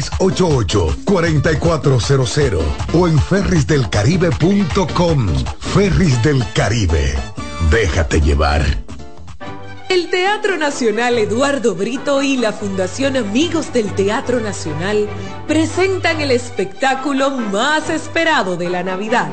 688-4400 o en ferrisdelcaribe.com. Ferris del Caribe. Déjate llevar. El Teatro Nacional Eduardo Brito y la Fundación Amigos del Teatro Nacional presentan el espectáculo más esperado de la Navidad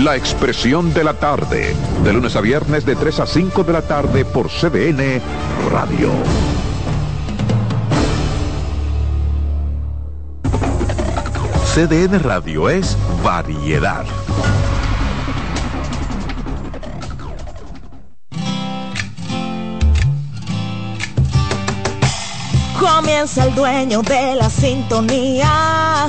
La expresión de la tarde, de lunes a viernes de 3 a 5 de la tarde por CDN Radio. CDN Radio es variedad. Comienza el dueño de la sintonía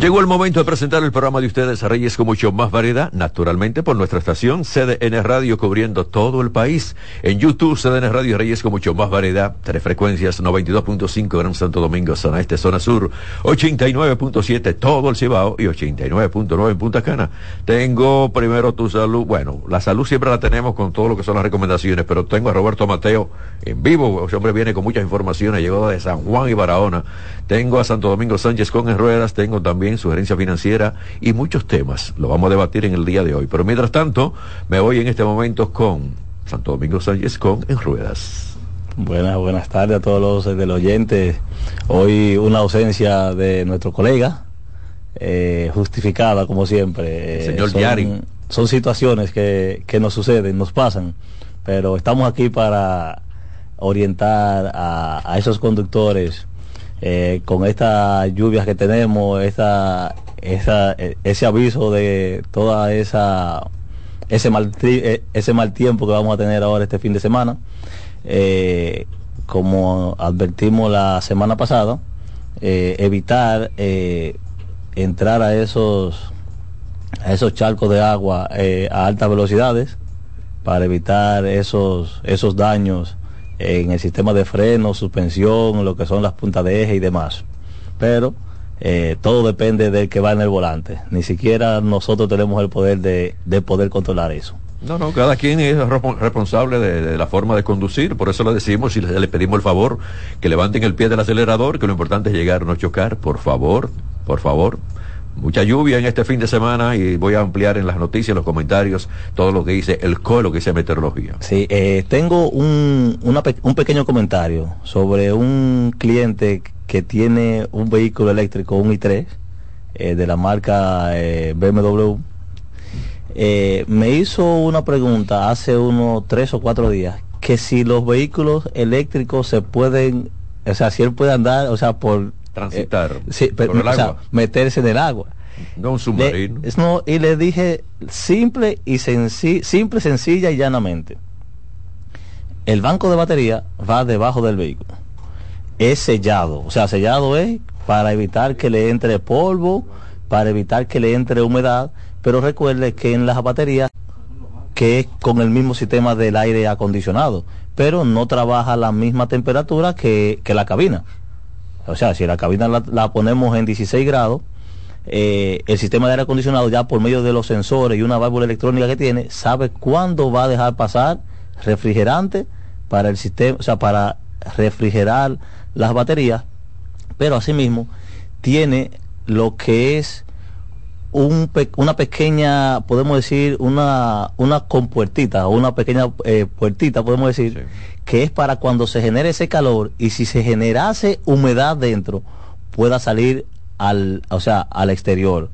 Llegó el momento de presentar el programa de ustedes a Reyes con mucho más variedad, naturalmente por nuestra estación CDN Radio cubriendo todo el país. En YouTube CDN Radio Reyes con mucho más variedad, tres frecuencias 92.5 Gran Santo Domingo, zona este, zona sur, 89.7 todo el Cibao y 89.9 en Punta Cana. Tengo primero tu salud, bueno, la salud siempre la tenemos con todo lo que son las recomendaciones, pero tengo a Roberto Mateo en vivo, ese hombre viene con muchas informaciones, llegó de San Juan y Barahona. Tengo a Santo Domingo Sánchez con en ruedas, tengo también sugerencia financiera y muchos temas. Lo vamos a debatir en el día de hoy. Pero mientras tanto, me voy en este momento con Santo Domingo Sánchez con En Ruedas. Buenas, buenas tardes a todos los del oyente. Hoy una ausencia de nuestro colega, eh, justificada como siempre. señor Yari. Son situaciones que, que nos suceden, nos pasan, pero estamos aquí para orientar a, a esos conductores eh, con estas lluvias que tenemos, esa, esa, ese aviso de toda esa ese mal, eh, ese mal tiempo que vamos a tener ahora este fin de semana. Eh, como advertimos la semana pasada, evitar entrar a esos a esos charcos de agua a altas velocidades para evitar esos esos daños en el sistema de freno, suspensión, lo que son las puntas de eje y demás. Pero eh, todo depende del que va en el volante. Ni siquiera nosotros tenemos el poder de, de poder controlar eso. No, no, cada quien es responsable de, la forma de conducir, por eso le decimos y le, pedimos el favor que levanten el pie del acelerador, que lo importante es llegar, no chocar, por favor, por favor. Mucha lluvia en este fin de semana y voy a ampliar en las noticias, los comentarios, todo lo que dice el COE, que dice meteorología. Sí, eh, tengo un, un pequeño comentario sobre un cliente que tiene un vehículo eléctrico, un i3, eh, de la marca eh, BMW eh, me hizo una pregunta hace unos tres o cuatro días, que si los vehículos eléctricos se pueden, o sea, si él puede andar, o sea, por... Transitar. Eh, por el agua. meterse en el agua. No un submarino. no, y le dije simple y simple, sencilla y llanamente. El banco de batería va debajo del vehículo. Es sellado. O sea, sellado es para evitar que le entre polvo, para evitar que le entre humedad pero recuerde que en las baterías que es con el mismo sistema del aire acondicionado, pero no trabaja a la misma temperatura que, la cabina. O sea, si la cabina la, ponemos en 16 grados, eh, el sistema de aire acondicionado ya por medio de los sensores y una válvula electrónica que tiene, sabe cuándo va a dejar pasar refrigerante para el sistema, o sea, para refrigerar las baterías, pero asimismo tiene lo que es un una pequeña, podemos decir, una, una compuertita o una pequeña eh, puertita, podemos decir, que es para cuando se genere ese calor y si se generase humedad dentro, pueda salir al, o sea, al exterior.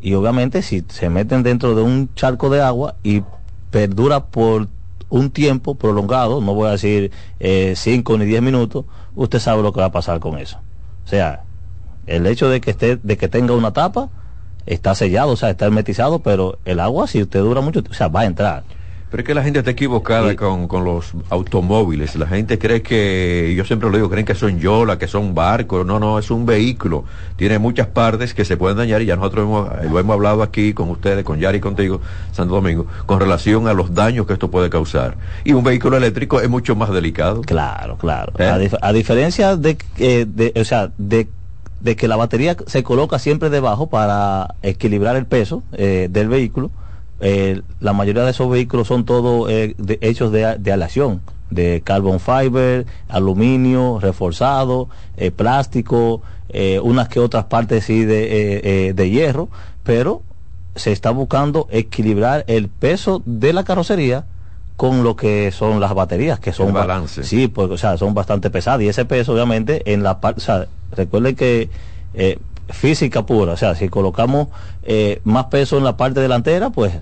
Y obviamente si se meten dentro de un charco de agua y perdura por un tiempo prolongado, no voy a decir 5 eh, ni 10 minutos, usted sabe lo que va a pasar con eso. O sea, el hecho de que esté, de que tenga una tapa, está sellado, o sea, está hermetizado, pero el agua, si usted dura mucho, o sea, va a entrar. Pero es que la gente está equivocada con, con, los automóviles. La gente cree que, yo siempre lo digo, creen que son yola, que son barcos. No, no, es un vehículo. Tiene muchas partes que se pueden dañar y ya nosotros hemos, lo hemos hablado aquí con ustedes, con Yari y contigo, Santo Domingo, con relación a los daños que esto puede causar. Y un vehículo eléctrico es mucho más delicado. Claro, claro. ¿Eh? A, diferencia de, eh, de, o sea, de de que la batería se coloca siempre debajo para equilibrar el peso eh, del vehículo. Eh, la mayoría de esos vehículos son todos eh, hechos de, de, aleación, de carbon fiber, aluminio reforzado, plástico, unas que otras partes sí de, de hierro, pero se está buscando equilibrar el peso de la carrocería con lo que son las baterías, que son... balance. Sí, pues, o sea, son bastante pesadas. Y ese peso, obviamente, en la parte... O sea, recuerden que eh, física pura, o sea, si colocamos eh, más peso en la parte delantera, pues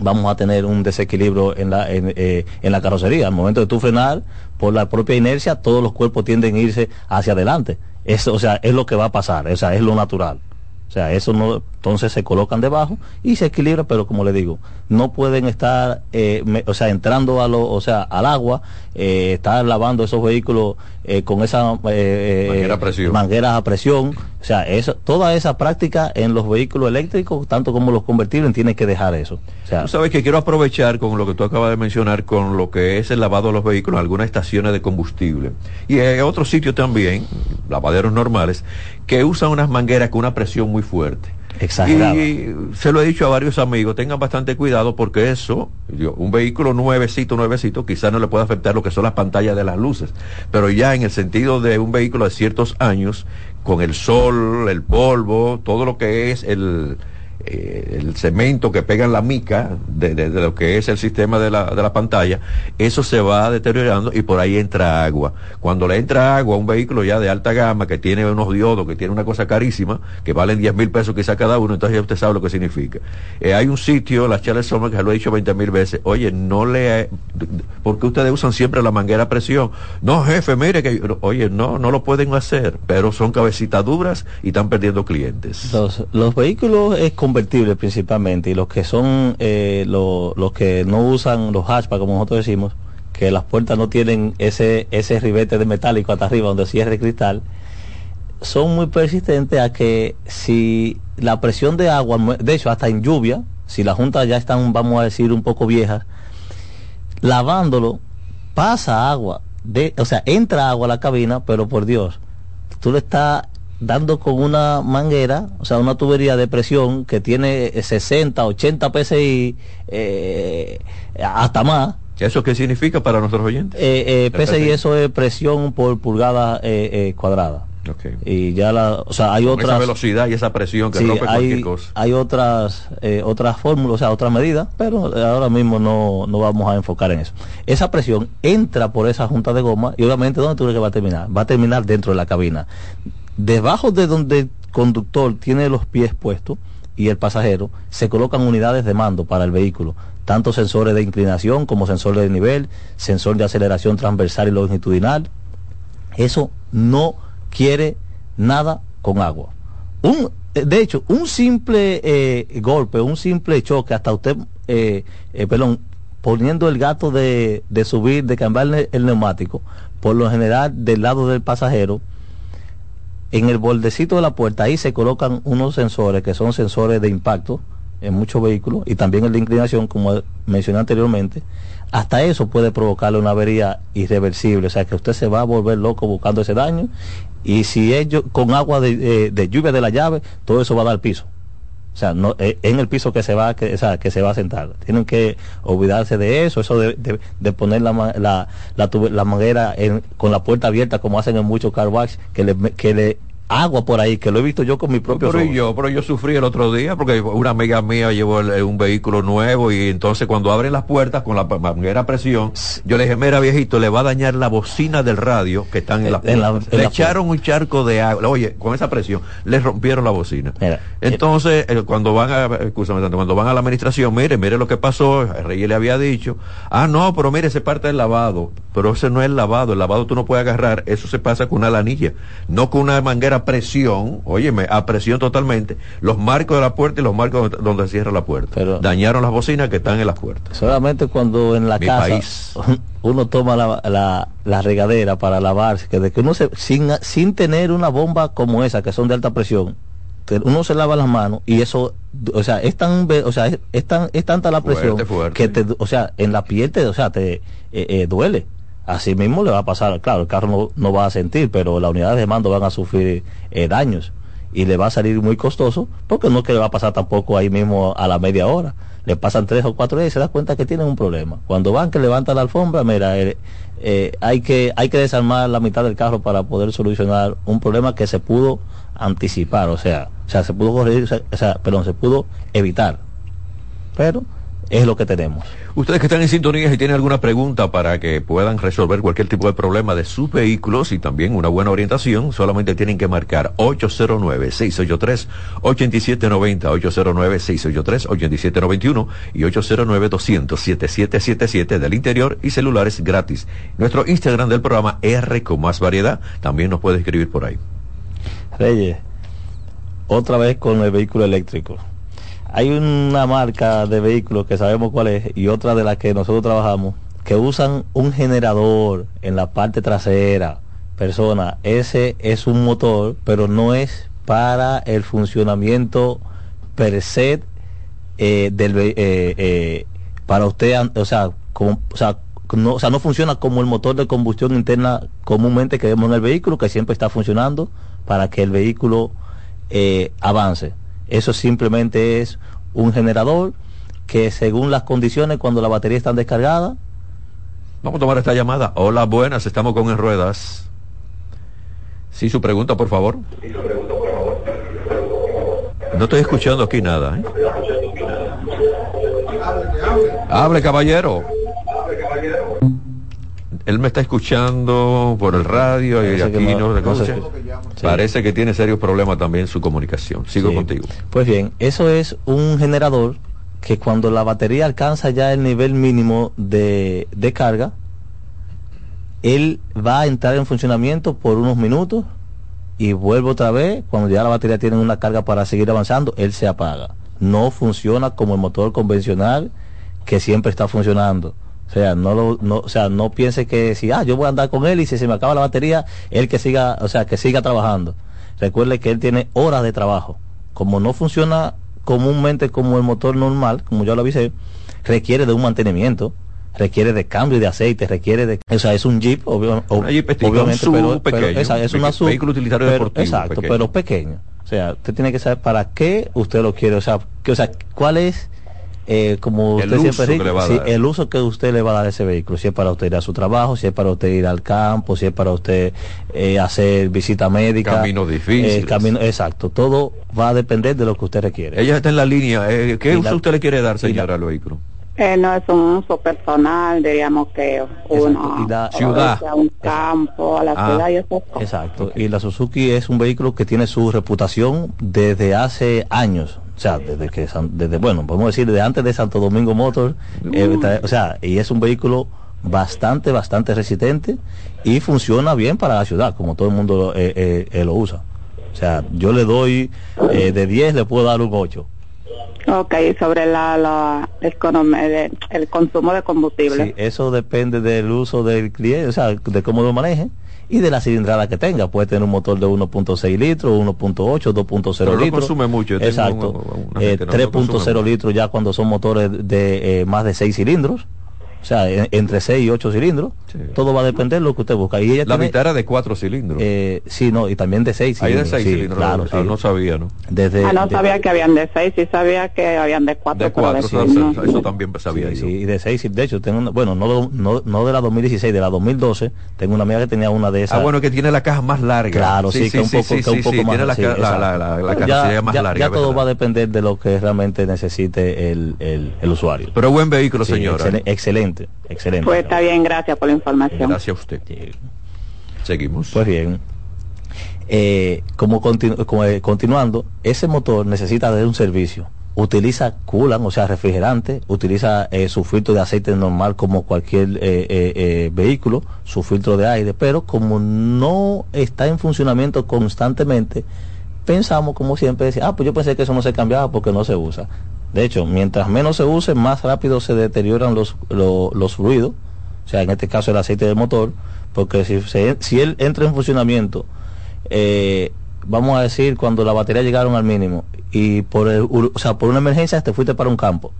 vamos a tener un desequilibrio en la, en, eh, en la carrocería. Al momento de tu frenar, por la propia inercia, todos los cuerpos tienden a irse hacia adelante. Eso, o sea, es lo que va a pasar, o sea, es lo natural. O sea, eso no, entonces se colocan debajo y se equilibra, pero como le digo, no pueden estar, eh, o sea, entrando a lo, o sea, al agua, eh, estar lavando esos vehículos eh, con esa eh, mangueras a presión. O sea, eso, toda esa práctica en los vehículos eléctricos, tanto como los convertibles, tiene que dejar eso. O sea, tú sabes que quiero aprovechar con lo que tú acabas de mencionar, con lo que es el lavado de los vehículos, algunas estaciones de combustible. Y hay otros sitios también, lavaderos normales, que usan unas mangueras con una presión muy fuerte. Exagerado. Y se lo he dicho a varios amigos, tengan bastante cuidado porque eso, un vehículo nuevecito, nuevecito, quizás no le puede afectar lo que son las pantallas de las luces, pero ya en el sentido de un vehículo de ciertos años, con el sol, el polvo, todo lo que es el, eh, el cemento que pega en la mica de, lo que es el sistema de la, de la, pantalla, eso se va deteriorando y por ahí entra agua. Cuando le entra agua a un vehículo ya de alta gama que tiene unos diodos, que tiene una cosa carísima, que valen 10 mil pesos quizá cada uno, entonces ya usted sabe lo que significa. Eh, hay un sitio, la Charles Sommer, que lo he dicho 20 mil veces, oye, no le... porque ustedes usan siempre la manguera a presión? No, jefe, mire que... Oye, no, no lo pueden hacer, pero son cabecitas duras y están perdiendo clientes. Los, los vehículos es principalmente y los que son eh, los que no usan los hatchback como nosotros decimos que las puertas no tienen ese ese ribete de metálico hasta arriba donde cierre el cristal son muy persistentes a que si la presión de agua de hecho hasta en lluvia si las juntas ya están vamos a decir un poco viejas lavándolo pasa agua de o sea entra agua a la cabina pero por Dios tú le estás dando con una manguera, o sea, una tubería de presión que tiene 60, 80 PSI, eh, hasta más. ¿Eso qué significa para nuestros oyentes? Eh, eh, PSI eso es presión por pulgada eh, eh, cuadrada. Okay. Y ya la, o sea, hay Con otras esa velocidad y esa presión que sí, rompe cualquier hay, cosa. hay otras eh, otras fórmulas, o sea, otras medidas, pero ahora mismo no, no vamos a enfocar en eso. Esa presión entra por esa junta de goma y obviamente ¿dónde tú crees que va a terminar? Va a terminar dentro de la cabina. Debajo de donde el conductor tiene los pies puestos y el pasajero, se colocan unidades de mando para el vehículo, tanto sensores de inclinación como sensores de nivel, sensor de aceleración transversal y longitudinal. Eso no quiere nada con agua. Un, eh, de hecho, un simple eh, golpe, un simple choque, hasta usted, eh, perdón, poniendo el gato de, de subir, de cambiar el neumático, por lo general del lado del pasajero, en el bordecito de la puerta ahí se colocan unos sensores que son sensores de impacto en muchos vehículos y también el de inclinación, como mencioné anteriormente. Hasta eso puede provocarle una avería irreversible, o sea que usted se va a volver loco buscando ese daño y si yo- con agua de, eh, de lluvia de la llave, todo eso va a dar piso. O sea, no, eh, en el piso que se va que, o sea, que se va a sentar. Tienen que olvidarse de eso, eso de, de- poner la, la, la, la manguera en- con la puerta abierta como hacen en muchos car que le, que le agua por ahí, que lo he visto yo con mi propio Pero yo, pero yo sufrí el otro día porque una amiga mía llevó el- un vehículo nuevo y entonces cuando abren las puertas con la manguera presión, yo le dije, mira viejito, le va a dañar la bocina del radio que están en la En la- en Le la echaron un charco de agua, oye, con esa presión, le rompieron la bocina. Mira, Entonces, eh, cuando van a, escúchame tanto, cuando van a la administración, mire, mire lo que pasó, el rey le había dicho, ah, no, pero mire, ese parte del lavado, pero ese no es el lavado, el lavado tú no puedes agarrar, eso se pasa con una lanilla, no con una manguera a presión, óyeme, a presión totalmente, los marcos de la puerta y los marcos donde, donde cierra la puerta. Pero- Dañaron las bocinas que están en las puertas. Solamente cuando en la Mi casa país. uno toma la, la, la regadera para lavarse, que de que uno se, sin, sin tener una bomba como esa, que son de alta presión, uno se lava las manos y eso, o sea, es tan, o sea, es, es tan, es tanta la Fuerte, presión fuerte. que te, o sea, en la piel te, o sea, te eh, eh, duele. Así mismo le va a pasar, claro, el carro no, no va a sentir, pero las unidades de mando van a sufrir eh, daños y le va a salir muy costoso porque no es que le va a pasar tampoco ahí mismo a la media hora. Le pasan tres o cuatro días y se da cuenta que tienen un problema. Cuando van que levantan la alfombra, mira, eh, eh, hay que hay que desarmar la mitad del carro para poder solucionar un problema que se pudo anticipar, o sea, o sea, se pudo corregir, o sea, perdón, se pudo evitar. Pero es lo que tenemos. Ustedes que están en sintonía y tienen alguna pregunta para que puedan resolver cualquier tipo de problema de sus vehículos y también una buena orientación, solamente tienen que marcar 809-683-8790, 809-683-8791 y 809-200-7777 del interior y celulares gratis. Nuestro Instagram del programa R con más variedad también nos puede escribir por ahí. Reyes, otra vez con el vehículo eléctrico. Hay una marca de vehículos que sabemos cuál es y otra de las que nosotros trabajamos que usan un generador en la parte trasera. Persona, ese es un motor, pero no es para el funcionamiento per se eh, del eh, eh, para usted, o sea, como, o sea, no, o sea, no funciona como el motor de combustión interna comúnmente que vemos en el vehículo, que siempre está funcionando para que el vehículo eh, avance. Eso simplemente es un generador que según las condiciones, cuando la batería está descargada, Vamos a tomar esta llamada. Hola, buenas, estamos con En Ruedas. Sí, su pregunta, por favor. No estoy escuchando aquí nada. ¿eh? Hable, caballero. Él me está escuchando por el radio y Parece que aquí no- no. Sí. Parece que tiene serios problemas también su comunicación. Sigo Sí. contigo. Pues bien, eso es un generador que cuando la batería alcanza ya el nivel mínimo de, de carga, él va a entrar en funcionamiento por unos minutos y vuelve otra vez. Cuando ya la batería tiene una carga para seguir avanzando, él se apaga. No funciona como el motor convencional que siempre está funcionando. O sea, no lo, no, o sea, no piense que si ah, yo voy a andar con él y si se me acaba la batería, él que siga, o sea, que siga trabajando. Recuerde que él tiene horas de trabajo. Como no funciona comúnmente como el motor normal, como ya lo avisé, requiere de un mantenimiento. Requiere de cambio de aceite, requiere de, o sea, es un Jeep, obvio- ob- Una Jeepestica, obviamente, un pero, pequeño, esa- es una ve- SUV, vehículo utilitario pero- deportivo exacto, pequeño. pero pequeño. O sea, usted tiene que saber para qué usted lo quiere, o sea, que, o sea, cuál es eh, como El usted uso siempre a sí, el uso que usted le va a dar a ese vehículo, si es para usted ir a su trabajo, si es para usted ir al campo, si es para usted eh, hacer visita médica, Caminos difíciles. eh, camino, exacto, todo va a depender de lo que usted requiere. Ella está en la línea. eh, ¿Qué Y uso la- usted le quiere dar, señora, al vehículo? Eh, no es un uso personal, diríamos que uno y la- Ciudad. a un campo, a la Ah, ciudad y cosas. Exacto. Y la Suzuki es un vehículo que tiene su reputación desde hace años. O sea, desde que, desde, bueno, podemos decir, desde antes de Santo Domingo Motor. eh, tra- o sea, y es un vehículo bastante, bastante resistente y funciona bien para la ciudad, como todo el mundo eh, eh, eh, lo usa. O sea, yo le doy eh, de 10, le puedo dar un 8. Ok, sobre la, la el consumo de combustible. Sí, eso depende del uso del cliente, o sea, de cómo lo maneje y de la cilindrada que tenga. Puede tener un motor de 1.6 litros, 1.8, 2.0 Pero no litros. consume mucho. Exacto. un- una Eh, no, 3.0 litros ya cuando son motores de eh, más de 6 cilindros. O sea, en- entre 6 y 8 cilindros. Todo va a depender de lo que usted busca. Y ella La tiene, mitad era de cuatro cilindros. eh, sí, no, y también de 6 Ahí de cilindros. seis sí, cilindros. Claro, ah, sí. no sabía, ¿no? Desde, ah, no de- sabía que habían de seis, sí sabía que habían de cuatro. De pero cuatro, seis eso, eso- también sabía Sí, yo. sí, y de 6, de hecho, tengo una- bueno, no, no, no de la 2016, de la 2012, tengo una amiga que tenía una de esas. Ah, bueno, que tiene la caja más larga. Claro, sí, que un poco, que un poco más. Tiene la, la, la, la, la ya, más ya- larga. ya todo ¿verdad? va a depender de lo que realmente necesite el, el, el usuario. Pero buen vehículo, señora. excele- excelente, excelente. Pues está bien, gracias por la información. Gracias a usted. Seguimos. Pues bien, eh, como, continu- como, eh, continuando, ese motor necesita de un servicio. Utiliza coolant, o sea, refrigerante, utiliza eh, su filtro de aceite normal como cualquier eh, eh, eh, vehículo, su filtro de aire, pero como no está en funcionamiento constantemente, pensamos como siempre, decir, ah, pues yo pensé que eso no se cambiaba porque no se usa. De hecho, mientras menos se use, más rápido se deterioran los, lo- los fluidos, o sea, en este caso el aceite del motor, porque si, se- si él entra en funcionamiento, eh, vamos a decir, cuando la batería llegaron al mínimo y por, el, o sea, por una emergencia te fuiste para un campo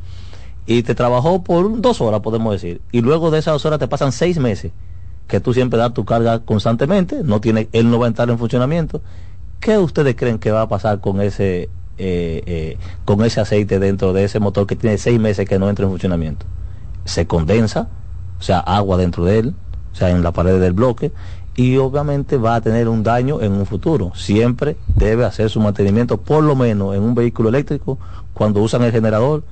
y te trabajó por dos horas, podemos decir, y luego de esas dos horas te pasan seis meses que tú siempre das tu carga constantemente, no tiene, él no va a entrar en funcionamiento. ¿Qué ustedes creen que va a pasar con ese eh, eh, con ese aceite dentro de ese motor que tiene seis meses que no entra en funcionamiento? Se condensa, o sea, agua dentro de él, o sea, en la pared del bloque, y obviamente va a tener un daño en un futuro. Siempre debe hacer su mantenimiento, por lo menos en un vehículo eléctrico, cuando usan el generador,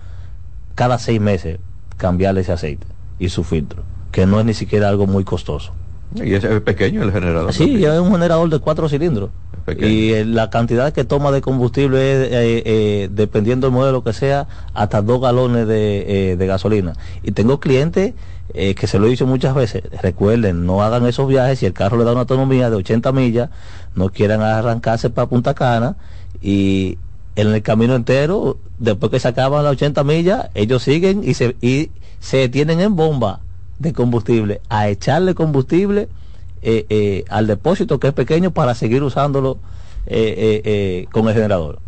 cada seis meses cambiarle ese aceite y su filtro, que no es ni siquiera algo muy costoso. Y ese es pequeño el generador. Sí, es un generador de cuatro cilindros. Y eh, la cantidad que toma de combustible es, eh, eh, dependiendo del modelo que sea, hasta dos galones de, eh, de gasolina. Y tengo clientes eh, que se lo he dicho muchas veces, recuerden, no hagan esos viajes, si el carro le da una autonomía de 80 millas, no quieran arrancarse para Punta Cana y en el camino entero, después que se acaban las 80 millas, ellos siguen y se, y se detienen en bomba de combustible a echarle combustible eh, eh, al depósito que es pequeño para seguir usándolo eh, eh, eh, con el generador.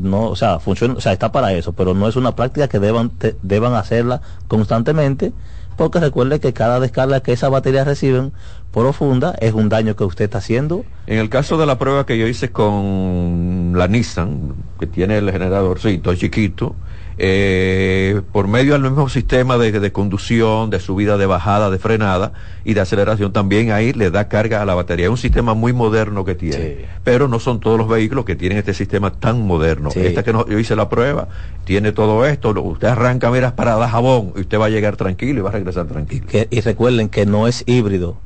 No, o sea, funciona, o sea, está para eso, pero no es una práctica que deban deban hacerla constantemente, porque recuerde que cada descarga que esas baterías reciben profunda es un daño que usted está haciendo. En el caso de la prueba que yo hice con la Nissan, que tiene el generadorcito chiquito, eh, por medio del mismo sistema de, de conducción, de subida, de bajada, de frenada y de aceleración, también ahí le da carga a la batería. Es un sistema muy moderno que tiene, pero no son todos los vehículos que tienen este sistema tan moderno. Sí. Esta que no- yo hice la prueba, tiene todo esto, lo- usted arranca, mira, para dar jabón y usted va a llegar tranquilo y va a regresar tranquilo. Que, y recuerden que no es híbrido.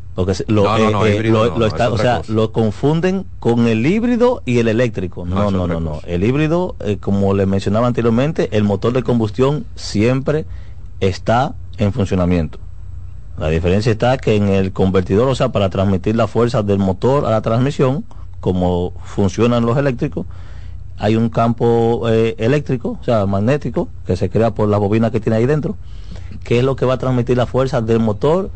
Lo, No, no, no, eh, híbrido lo- no, lo no, está- es o sea, cosa. lo confunden con el híbrido y el eléctrico. No, No, no, no. El híbrido, eh, como le mencionaba anteriormente, el motor de combustión siempre está en funcionamiento. La diferencia está que en el convertidor, o sea, para transmitir la fuerza del motor a la transmisión, como funcionan los eléctricos, hay un campo eh, eléctrico, o sea, magnético, que se crea por la bobina que tiene ahí dentro, que es lo que va a transmitir la fuerza del motor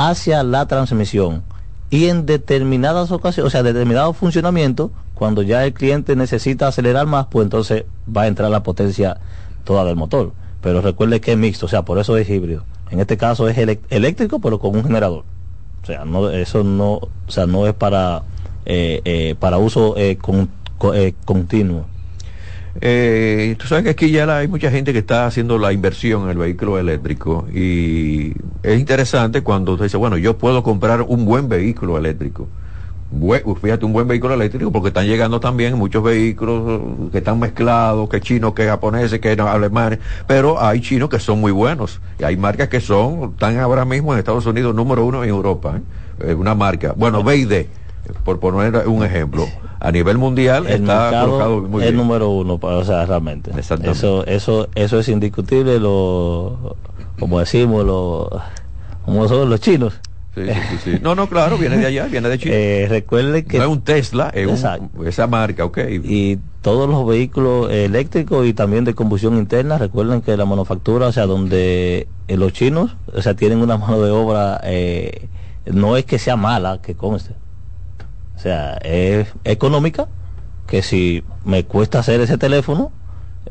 hacia la transmisión. Y en determinadas ocasiones, o sea, determinado funcionamiento, cuando ya el cliente necesita acelerar más, pues entonces va a entrar la potencia toda del motor. Pero recuerde que es mixto, o sea, por eso es híbrido. En este caso es eléctrico, pero con un generador. O sea, no, eso no, o sea, no es para, eh, eh, para uso eh, continuo. Eh, tú sabes que aquí ya hay mucha gente que está haciendo la inversión en el vehículo eléctrico y es interesante cuando usted dice, bueno, yo puedo comprar un buen vehículo eléctrico. Bue- fíjate, un buen vehículo eléctrico porque están llegando también muchos vehículos que están mezclados, que chinos, que japoneses, que alemanes, pero hay chinos que son muy buenos y hay marcas que son, están ahora mismo en Estados Unidos número uno en Europa. Eh, una marca, bueno, BID, por poner un ejemplo, a nivel mundial El está colocado muy bien. número uno, para, o sea, realmente. Eso, eso, eso es indiscutible, lo, como decimos, lo, como son los chinos. Sí, sí, sí, sí. No, no, claro, viene de allá, viene de China. Eh, recuerde que no es un Tesla, es un- esa marca, ok. y todos los vehículos eléctricos y también de combustión interna, recuerden que la manufactura, o sea, donde eh, los chinos, o sea, tienen una mano de obra, eh, no es que sea mala, que conste. O sea, es económica, que si me cuesta hacer ese teléfono,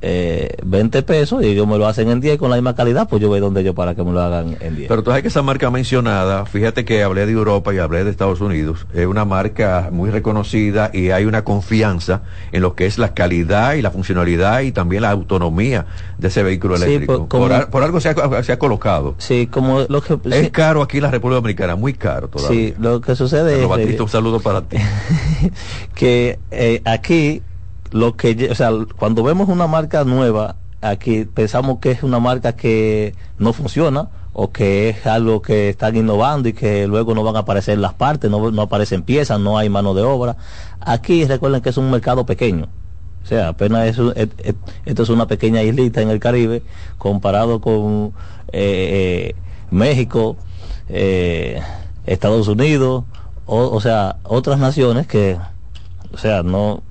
eh, 20 pesos y ellos me lo hacen en 10 con la misma calidad, pues yo voy donde yo para que me lo hagan en 10. Pero tú sabes que esa marca mencionada, fíjate que hablé de Europa y hablé de Estados Unidos, es una marca muy reconocida y hay una confianza en lo que es la calidad y la funcionalidad y también la autonomía de ese vehículo Sí, eléctrico. por- como- por, por algo se ha, se ha colocado. Sí, como lo que... Es sí, caro aquí en la República Dominicana, muy caro todavía. sí, lo que sucede es... Batista, un saludo para ti. que eh, aquí lo que o sea cuando vemos una marca nueva aquí pensamos que es una marca que no funciona o que es algo que están innovando y que luego no van a aparecer las partes no, no aparecen piezas no hay mano de obra. Aquí recuerden que es un mercado pequeño. O sea, apenas es, et- esto es una pequeña islita en el Caribe comparado con eh, eh, México, eh, Estados Unidos, o, o sea, otras naciones que, o sea, no...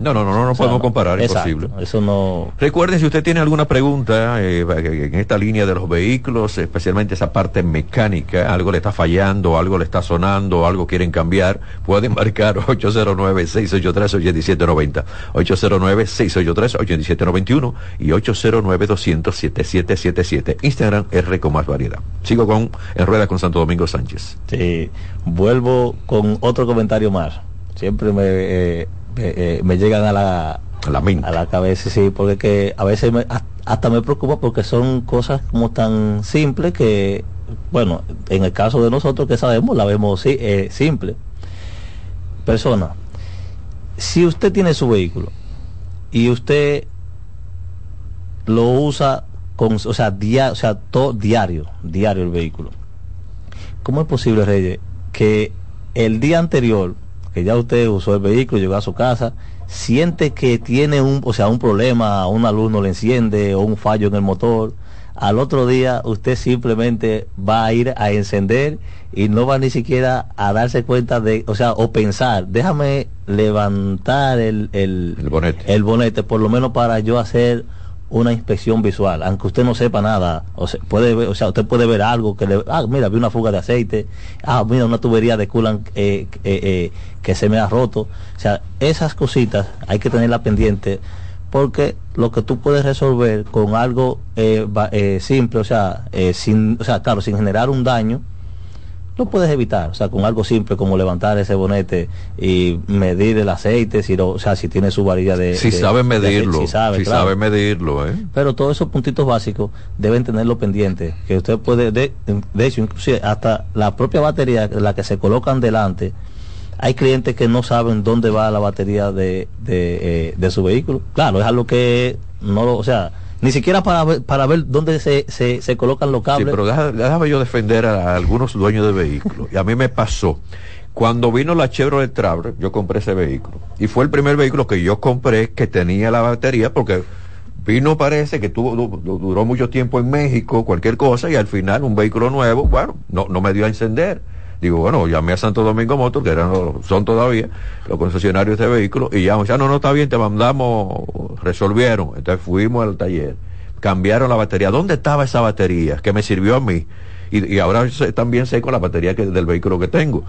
No, no, no, no, no o sea, podemos comparar, exacto, imposible. Eso no... Recuerden, si usted tiene alguna pregunta eh, en esta línea de los vehículos, especialmente esa parte mecánica, algo le está fallando, algo le está sonando, algo quieren cambiar, pueden marcar 809-683-8790, 809-683-8791 y 809-200-7777. Instagram R con más variedad. Sigo con En Rueda con Santo Domingo Sánchez. Sí, vuelvo con otro comentario más. Siempre me, eh, me, eh, me llegan a la, A la mente. a la cabeza, sí, porque que a veces me- has- hasta me preocupa porque son cosas como tan simples que, bueno, en el caso de nosotros que sabemos, la vemos sí, eh, simple. Persona, si usted tiene su vehículo y usted lo usa con, o sea, dia- o sea, todo diario, diario el vehículo. ¿Cómo es posible, Reyes, que el día anterior, que ya usted usó el vehículo, llegó a su casa, siente que tiene un, o sea, un problema, una luz no le enciende o un fallo en el motor, al otro día usted simplemente va a ir a encender y no va ni siquiera a darse cuenta de, o sea, o pensar, déjame levantar el, el, El bonete. el bonete, por lo menos para yo hacer una inspección visual, aunque usted no sepa nada, o sea, puede ver, o sea, usted puede ver algo que le, ah, mira, vi una fuga de aceite, ah, mira, una tubería de coolant eh, eh, eh, que se me ha roto, o sea, esas cositas hay que tenerla pendiente porque lo que tú puedes resolver con algo eh, eh, simple, o sea, eh, sin, o sea, claro, sin generar un daño, lo puedes evitar, o sea, con algo simple como levantar ese bonete y medir el aceite, si lo, o sea, si tiene su varilla de... Si de- sabe de medirlo, si sabe, si claro. sabe medirlo, ¿eh? Pero todos esos puntitos básicos deben tenerlo pendiente, que usted puede, de, de hecho, inclusive hasta la propia batería, la que se colocan delante, hay clientes que no saben dónde va la batería de, de, eh, de su vehículo. Claro, es algo que no lo, o sea, ni siquiera para ver, para ver dónde se, se, se colocan los Sí, cables. pero deja- déjame yo defender a, algunos dueños de vehículos. Y a mí me pasó. Cuando vino la Chevrolet Traveler, yo compré ese vehículo. Y fue el primer vehículo que yo compré que tenía la batería porque vino parece que tuvo, du- du- duró mucho tiempo en México, cualquier cosa, y al final un vehículo nuevo, bueno, no, no me dio a encender. Digo, bueno, llamé a Santo Domingo Motor, que eran, los- son todavía los concesionarios de vehículos, y ya, ya no, no está bien, te mandamos, resolvieron. Entonces fuimos al taller, cambiaron la batería. ¿Dónde estaba esa batería que me sirvió a mí? Y, y ahora también sé con la batería que, del vehículo que tengo.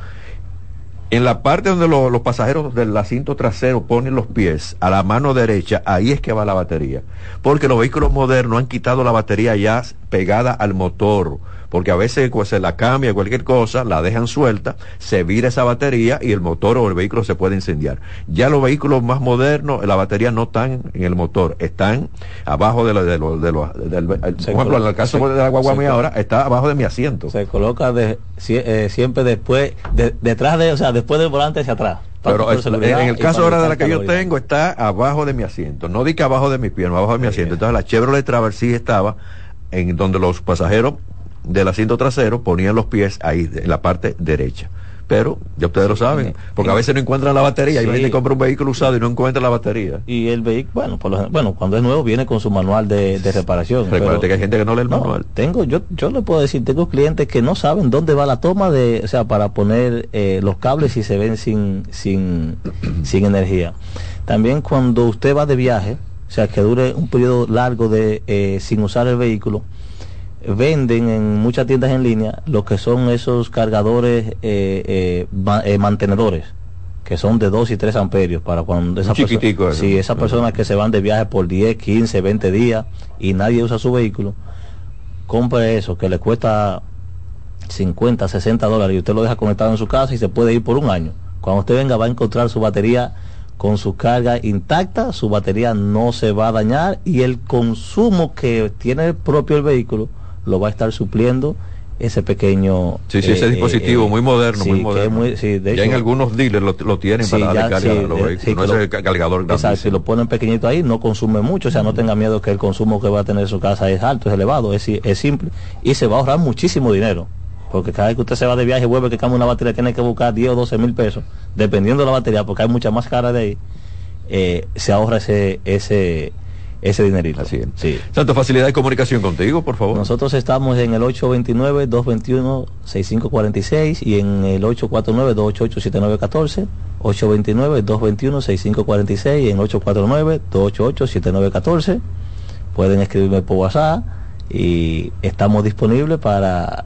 En la parte donde lo- los pasajeros del asiento trasero ponen los pies a la mano derecha, ahí es que va la batería. Porque los vehículos modernos han quitado la batería ya pegada al motor porque a veces pues, se la cambia cualquier cosa, la dejan suelta, se vira esa batería y el motor o el vehículo se puede incendiar. Ya los vehículos más modernos, la batería no están en el motor, están abajo de lo, de lo, de lo del, por ejemplo, en el caso de la guagua mía ahora, está abajo de mi asiento. Se coloca de, eh, siempre después, detrás de, o sea, después del volante hacia atrás. Pero en el caso ahora de la que yo tengo está abajo de mi asiento, no di que abajo de mi pierna, abajo de mi asiento. Entonces la Chevrolet Traverse estaba en donde los pasajeros del asiento trasero ponían los pies ahí, en la parte derecha. Pero ya ustedes lo saben, porque a veces no encuentran la batería. y Y gente compra un vehículo usado y no encuentra la batería. Y el vehículo, bueno, por bueno, cuando es nuevo viene con su manual de, reparación. Recuerda que hay gente que no lee el manual. Tengo, yo, yo le puedo decir, tengo clientes que no saben dónde va la toma de, o sea, para poner eh, los cables y se ven sin, sin, sin energía. También cuando usted va de viaje, o sea, que dure un periodo largo de eh, sin usar el vehículo, venden en muchas tiendas en línea lo que son esos cargadores eh, eh, mantenedores que son de 2 y 3 amperios para cuando esa persona, si esas personas que se van de viaje por 10, 15, 20 días y nadie usa su vehículo, compre eso que le cuesta 50, 60 dólares y usted lo deja conectado en su casa y se puede ir por un año. Cuando usted venga va a encontrar su batería con su carga intacta, su batería no se va a dañar y el consumo que tiene propio el vehículo lo va a estar supliendo ese pequeño sí sí ese eh, dispositivo eh, muy moderno muy moderno. ya en algunos dealers lo, tienen para ya, cargar los vehículos. no es el cargador exacto, si lo ponen pequeñito ahí no consume mucho o sea no tenga miedo que el consumo que va a tener su casa es alto es elevado es, es simple y se va a ahorrar muchísimo dinero porque cada vez que usted se va de viaje vuelve que cambia una batería tiene que buscar 10 o 12 mil pesos dependiendo de la batería porque hay mucha más cara de ahí eh, se ahorra ese ese ese dinerito. Así es. Sí. Santo, facilidad de comunicación contigo, por favor. Nosotros estamos en el 829-221-6546 y en el 849-288-7914, 829-221-6546 y en 849-288-7914. Pueden escribirme por WhatsApp y estamos disponibles para,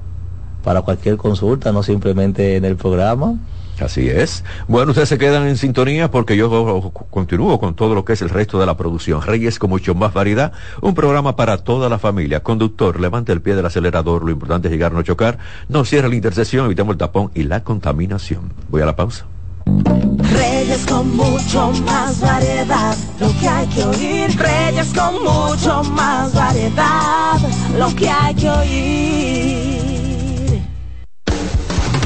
para cualquier consulta, no simplemente en el programa. Así es. Bueno, ustedes se quedan en sintonía porque yo continúo con todo lo que es el resto de la producción. Reyes con mucho más variedad. Un programa para toda la familia. Conductor, levante el pie del acelerador. Lo importante es llegar, no chocar. No cierre la intersección, evitemos el tapón y la contaminación. Voy a la pausa. Reyes con mucho más variedad, lo que hay que oír. Reyes con mucho más variedad, lo que hay que oír.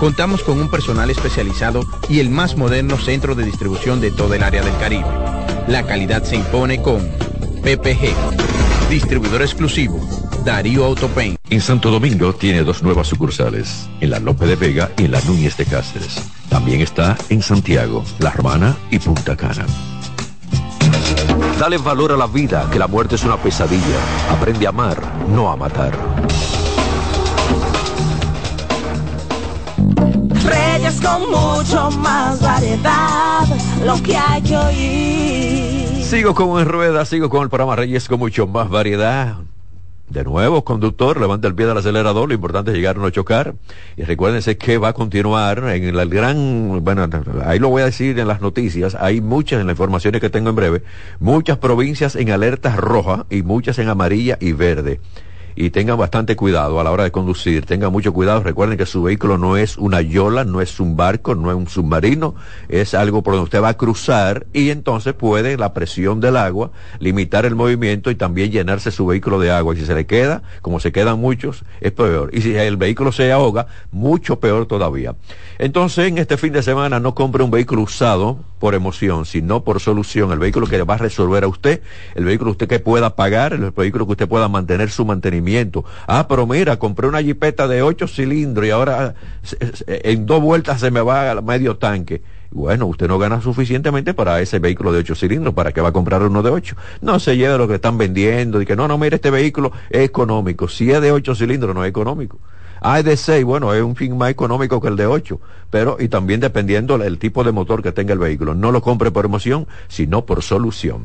Contamos con un personal especializado y el más moderno centro de distribución de todo el área del Caribe. La calidad se impone con PPG, distribuidor exclusivo, Darío Autopain. En Santo Domingo tiene dos nuevas sucursales, en la Lope de Vega y en la Núñez de Cáceres. También está en Santiago, La Romana y Punta Cana. Dale valor a la vida, que la muerte es una pesadilla. Aprende a amar, no a matar. Reyes con mucho más variedad, lo que hay que oír. Sigo con en rueda, sigo con el programa Reyes con mucho más variedad. De nuevo, conductor, levanta el pie del acelerador, lo importante es llegar a no chocar. Y recuérdense que va a continuar en el gran, bueno, ahí lo voy a decir en las noticias, hay muchas en las informaciones que tengo en breve, muchas provincias en alerta roja y muchas en amarilla y verde y tengan bastante cuidado a la hora de conducir, tengan mucho cuidado, recuerden que su vehículo no es una yola, no es un barco, no es un submarino, es algo por donde usted va a cruzar y entonces puede la presión del agua limitar el movimiento y también llenarse su vehículo de agua. Y si se le queda, como se quedan muchos, es peor. Y si el vehículo se ahoga, mucho peor todavía. Entonces, en este fin de semana no compre un vehículo usado por emoción, sino por solución. El vehículo que le va a resolver a usted, el vehículo usted que pueda pagar, el vehículo que usted pueda mantener su mantenimiento. Ah, pero mira, compré una jipeta de ocho cilindros y ahora en dos vueltas se me va a medio tanque. Bueno, usted no gana suficientemente para ese vehículo de ocho cilindros, ¿para qué va a comprar uno de ocho? No se lleve lo que están vendiendo y que no, no, mire, este vehículo es económico. Si es de ocho cilindros, no es económico. Ah, de 6, bueno, es un fin más económico que el de 8, pero y también dependiendo del tipo de motor que tenga el vehículo. No lo compre por emoción, sino por solución.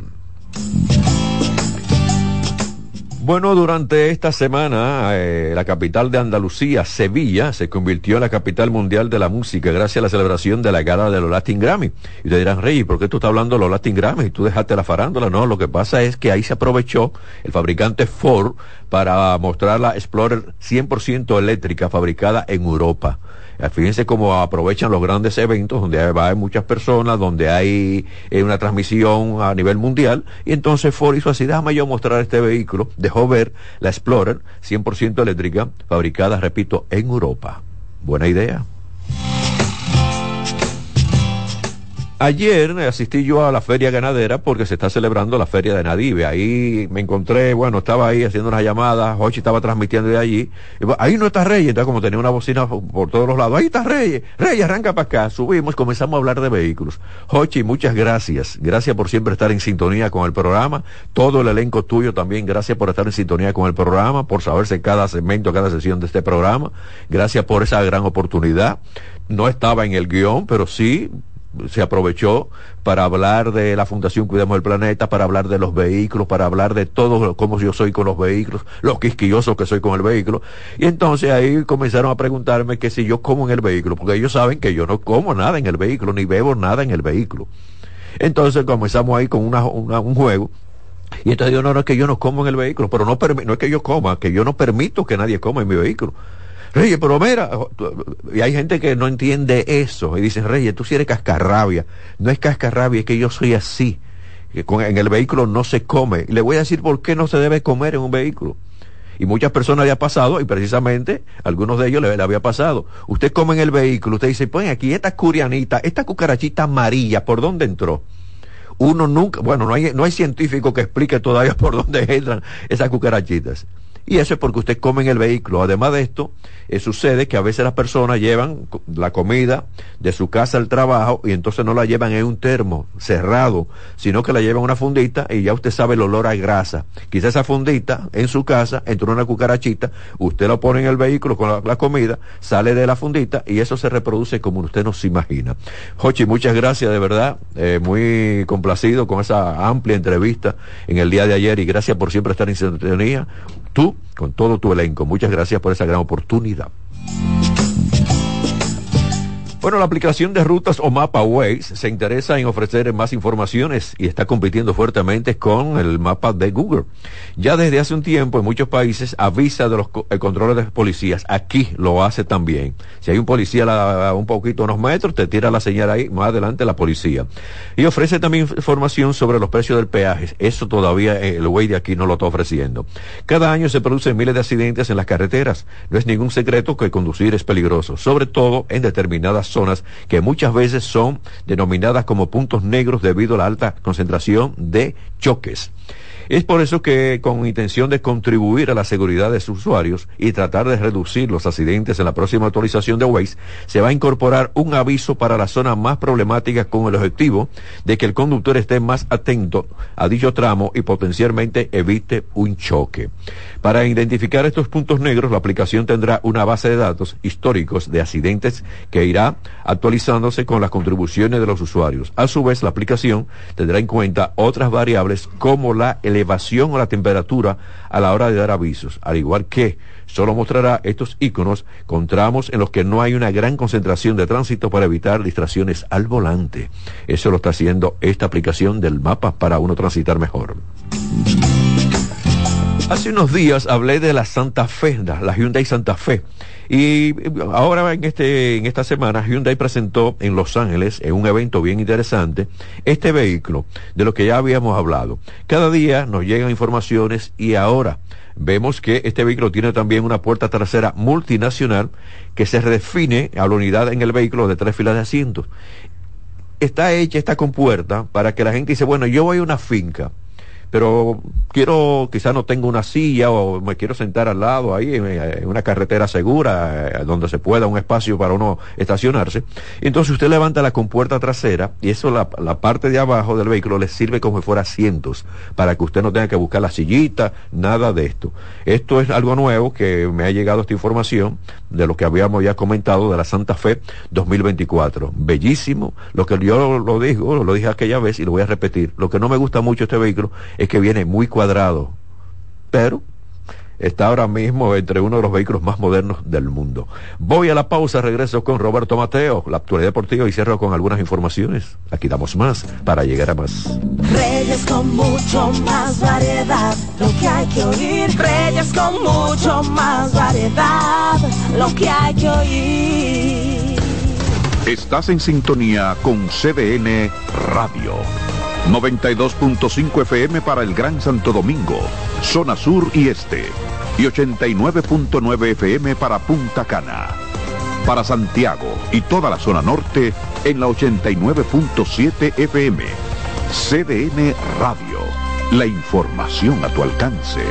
Bueno, durante esta semana, eh, la capital de Andalucía, Sevilla, se convirtió en la capital mundial de la música gracias a la celebración de la gala de los Latin Grammy. Y te dirán, Rey, ¿por qué tú estás hablando de los Latin Grammy y tú dejaste la farándula? No, lo que pasa es que ahí se aprovechó el fabricante Ford para mostrar la Explorer 100% eléctrica fabricada en Europa. Eh, fíjense cómo aprovechan los grandes eventos donde hay muchas personas, donde hay eh, una transmisión a nivel mundial. Y entonces Ford hizo así, déjame yo mostrar este vehículo. Dejó ver la Explorer 100% eléctrica, fabricada, repito, en Europa. Buena idea. Ayer asistí yo a la feria ganadera porque se está celebrando la feria de Nadive. Ahí me encontré, bueno, estaba ahí haciendo unas llamadas, Hochi estaba transmitiendo de allí. ahí no está Reyes, entonces como tenía una bocina por todos los lados, ahí está Reyes, Reyes, arranca para acá. Subimos, comenzamos a hablar de vehículos. Hochi, muchas gracias. Gracias por siempre estar en sintonía con el programa. Todo el elenco tuyo también, gracias por estar en sintonía con el programa, por saberse cada segmento, cada sesión de este programa. Gracias por esa gran oportunidad. No estaba en el guion, pero sí se aprovechó para hablar de la Fundación Cuidemos el Planeta, para hablar de los vehículos, para hablar de todo cómo yo soy con los vehículos, lo quisquilloso que soy con el vehículo. Y entonces ahí comenzaron a preguntarme que si yo como en el vehículo, porque ellos saben que yo no como nada en el vehículo, ni bebo nada en el vehículo. Entonces comenzamos ahí con una, un juego. Y entonces yo no, no es que yo no como en el vehículo, pero no, no es que yo coma, que yo no permito que nadie coma en mi vehículo. Reyes, pero mira, y hay gente que no entiende eso y dice, Reyes, tú sí eres cascarrabia. No es cascarrabia, es que yo soy así. Que en el vehículo no se come. Y le voy a decir por qué no se debe comer en un vehículo. Y muchas personas le pasado, y precisamente algunos de ellos le, había pasado. Usted come en el vehículo, usted dice, pues aquí esta curianita, esta cucarachita amarilla, ¿por dónde entró? Uno nunca, bueno, no hay, no hay científico que explique todavía por dónde entran esas cucarachitas. Y eso es porque usted come en el vehículo. Además de esto, eh, sucede que a veces las personas llevan la comida de su casa al trabajo y entonces no la llevan en un termo cerrado, sino que la llevan en una fundita y ya usted sabe el olor a grasa. Quizá esa fundita en su casa entró una cucarachita, usted lo pone en el vehículo con la, comida, sale de la fundita y eso se reproduce como usted no se imagina. Jochi, muchas gracias de verdad, eh, muy complacido con esa amplia entrevista en el día de ayer y gracias por siempre estar en sintonía tú con todo tu elenco. Muchas gracias por esa gran oportunidad. Bueno, la aplicación de rutas o mapa Waze se interesa en ofrecer más informaciones y está compitiendo fuertemente con el mapa de Google. Ya desde hace un tiempo en muchos países avisa de los controles de policías. Aquí lo hace también. Si hay un policía a un poquito, unos metros, te tira la señal ahí, más adelante la policía. Y ofrece también información sobre los precios del peaje. Eso todavía el Waze de aquí no lo está ofreciendo. Cada año se producen miles de accidentes en las carreteras. No es ningún secreto que conducir es peligroso, sobre todo en determinadas zonas que muchas veces son denominadas como puntos negros debido a la alta concentración de choques. Es por eso que con intención de contribuir a la seguridad de sus usuarios y tratar de reducir los accidentes en la próxima actualización de Waze, se va a incorporar un aviso para las zonas más problemáticas con el objetivo de que el conductor esté más atento a dicho tramo y potencialmente evite un choque. Para identificar estos puntos negros, la aplicación tendrá una base de datos históricos de accidentes que irá actualizándose con las contribuciones de los usuarios. A su vez, la aplicación tendrá en cuenta otras variables como la elevación o la temperatura a la hora de dar avisos, al igual que solo mostrará estos iconos con tramos en los que no hay una gran concentración de tránsito para evitar distracciones al volante. Eso lo está haciendo esta aplicación del mapa para uno transitar mejor. Hace unos días hablé de la Santa Fe, la Hyundai Santa Fe. Y ahora en, este, en esta semana Hyundai presentó en Los Ángeles, en un evento bien interesante, este vehículo, de lo que ya habíamos hablado. Cada día nos llegan informaciones y ahora vemos que este vehículo tiene también una puerta trasera multinacional que se redefine a la unidad en el vehículo de tres filas de asientos. Está hecha esta compuerta para que la gente dice, bueno, yo voy a una finca pero quiero, quizás no tengo una silla o me quiero sentar al lado ahí en, una carretera segura eh, donde se pueda un espacio para uno estacionarse. Entonces usted levanta la compuerta trasera y eso la, la parte de abajo del vehículo le sirve como si fuera asientos para que usted no tenga que buscar la sillita, nada de esto. Esto es algo nuevo que me ha llegado esta información de lo que habíamos ya comentado de la Santa Fe 2024. Bellísimo. Lo que yo lo digo, lo dije aquella vez y lo voy a repetir. Lo que no me gusta mucho este vehículo es que viene muy cuadrado, pero está ahora mismo entre uno de los vehículos más modernos del mundo. Voy a la pausa, regreso con Roberto Mateo, la actualidad deportiva y cierro con algunas informaciones. Aquí damos más para llegar a más. Reyes con mucho más variedad, lo que hay que oír. Reyes con mucho más variedad, lo que hay que oír. Estás en sintonía con CDN Radio. 92.5 FM para el Gran Santo Domingo, zona sur y este, y 89.9 FM para Punta Cana. Para Santiago y toda la zona norte en la 89.7 FM. CDN Radio, la información a tu alcance.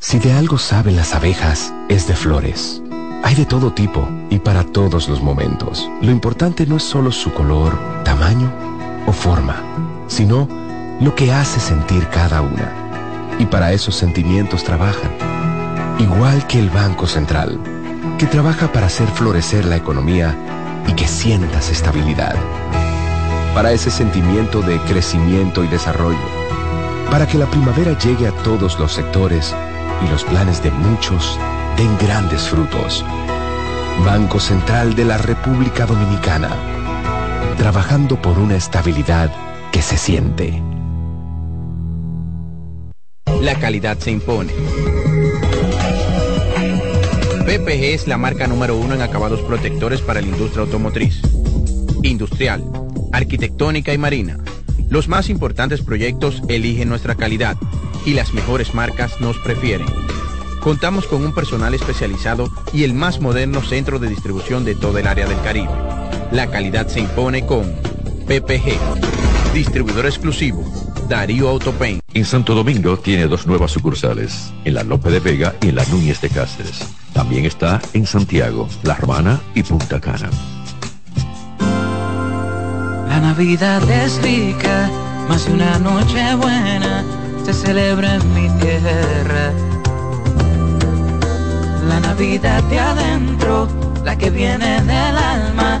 Si de algo saben las abejas, es de flores. Hay de todo tipo y para todos los momentos. Lo importante no es solo su color, tamaño, o forma, sino lo que hace sentir cada una. Y para esos sentimientos trabajan. Igual que el Banco Central, que trabaja para hacer florecer la economía y que sientas estabilidad. Para ese sentimiento de crecimiento y desarrollo. Para que la primavera llegue a todos los sectores y los planes de muchos den grandes frutos. Banco Central de la República Dominicana trabajando por una estabilidad que se siente. La calidad se impone. PPG es la marca número uno en acabados protectores para la industria automotriz, industrial, arquitectónica y marina. Los más importantes proyectos eligen nuestra calidad y las mejores marcas nos prefieren. Contamos con un personal especializado y el más moderno centro de distribución de todo el área del Caribe la calidad se impone con PPG, distribuidor exclusivo, Darío Autopain. En Santo Domingo tiene dos nuevas sucursales, en la Lope de Vega y en la Núñez de Cáceres. También está en Santiago, La Romana y Punta Cana. La Navidad es rica, más de una noche buena se celebra en mi tierra. La Navidad de adentro, la que viene del alma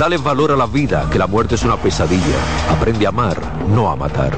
Dale valor a la vida, que la muerte es una pesadilla. Aprende a amar, no a matar.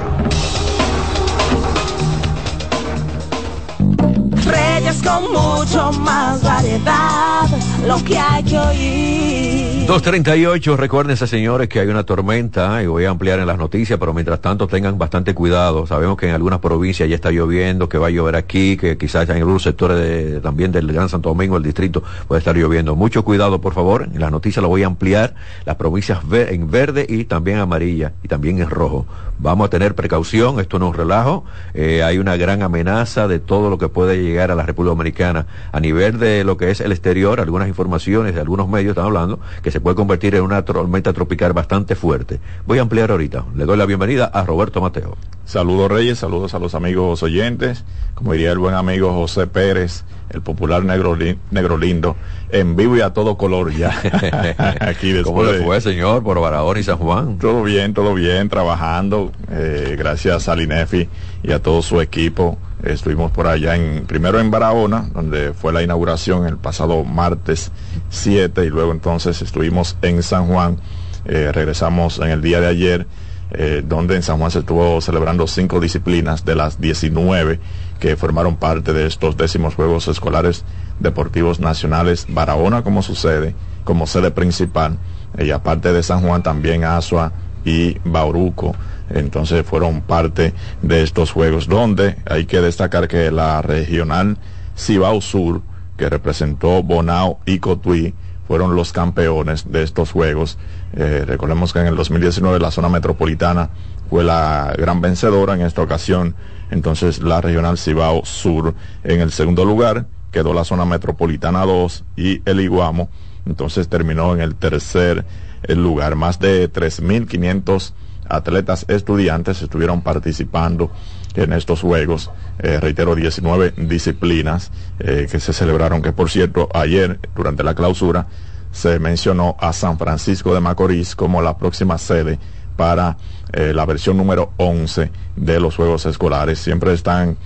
Reyes con mucho más variedad, lo que hay que oír. 238, recuérdense señores que hay una tormenta y voy a ampliar en las noticias, pero mientras tanto tengan bastante cuidado. Sabemos que en algunas provincias ya está lloviendo, que va a llover aquí, que quizás en algunos sectores de, también del Gran Santo Domingo, el distrito, puede estar lloviendo. Mucho cuidado, por favor. En las noticias lo voy a ampliar, las provincias en verde y también amarilla y también en rojo. Vamos a tener precaución, esto no es un relajo. Eh, hay una gran amenaza de todo lo que puede llegar a la República Dominicana. A nivel de lo que es el exterior, algunas informaciones de algunos medios están hablando que se puede convertir en una tormenta tropical bastante fuerte. Voy a ampliar ahorita. Le doy la bienvenida a Roberto Mateo. Saludos Reyes, saludos a los amigos oyentes. Como diría el buen amigo José Pérez, el popular negro, negro lindo, en vivo y a todo color ya. Aquí después ¿Cómo le fue, señor, por Barahona y San Juan? Todo bien, todo bien, trabajando. Eh, gracias a Linefi y a todo su equipo. Estuvimos por allá en, primero en Barahona, donde fue la inauguración el pasado martes 7 y luego entonces estuvimos en San Juan. Eh, regresamos en el día de ayer eh, donde en San Juan se estuvo celebrando cinco disciplinas de las 19 que formaron parte de estos décimos Juegos Escolares Deportivos Nacionales Barahona, como sucede, como sede principal, y aparte de San Juan también Asua y Bauruco, entonces fueron parte de estos Juegos, donde hay que destacar que la regional Cibao Sur, que representó Bonao y Cotuí, fueron los campeones de estos Juegos. Eh, recordemos que en el 2019 la zona metropolitana fue la gran vencedora en esta ocasión. Entonces la regional Cibao Sur en el segundo lugar quedó la zona metropolitana 2 y el Iguamo. Entonces terminó en el tercer lugar. Más de 3.500 atletas estudiantes estuvieron participando en estos Juegos, eh, reitero, 19 disciplinas eh, que se celebraron, que por cierto, ayer, durante la clausura, se mencionó a San Francisco de Macorís como la próxima sede para eh, la versión número 11 de los Juegos Escolares. Siempre están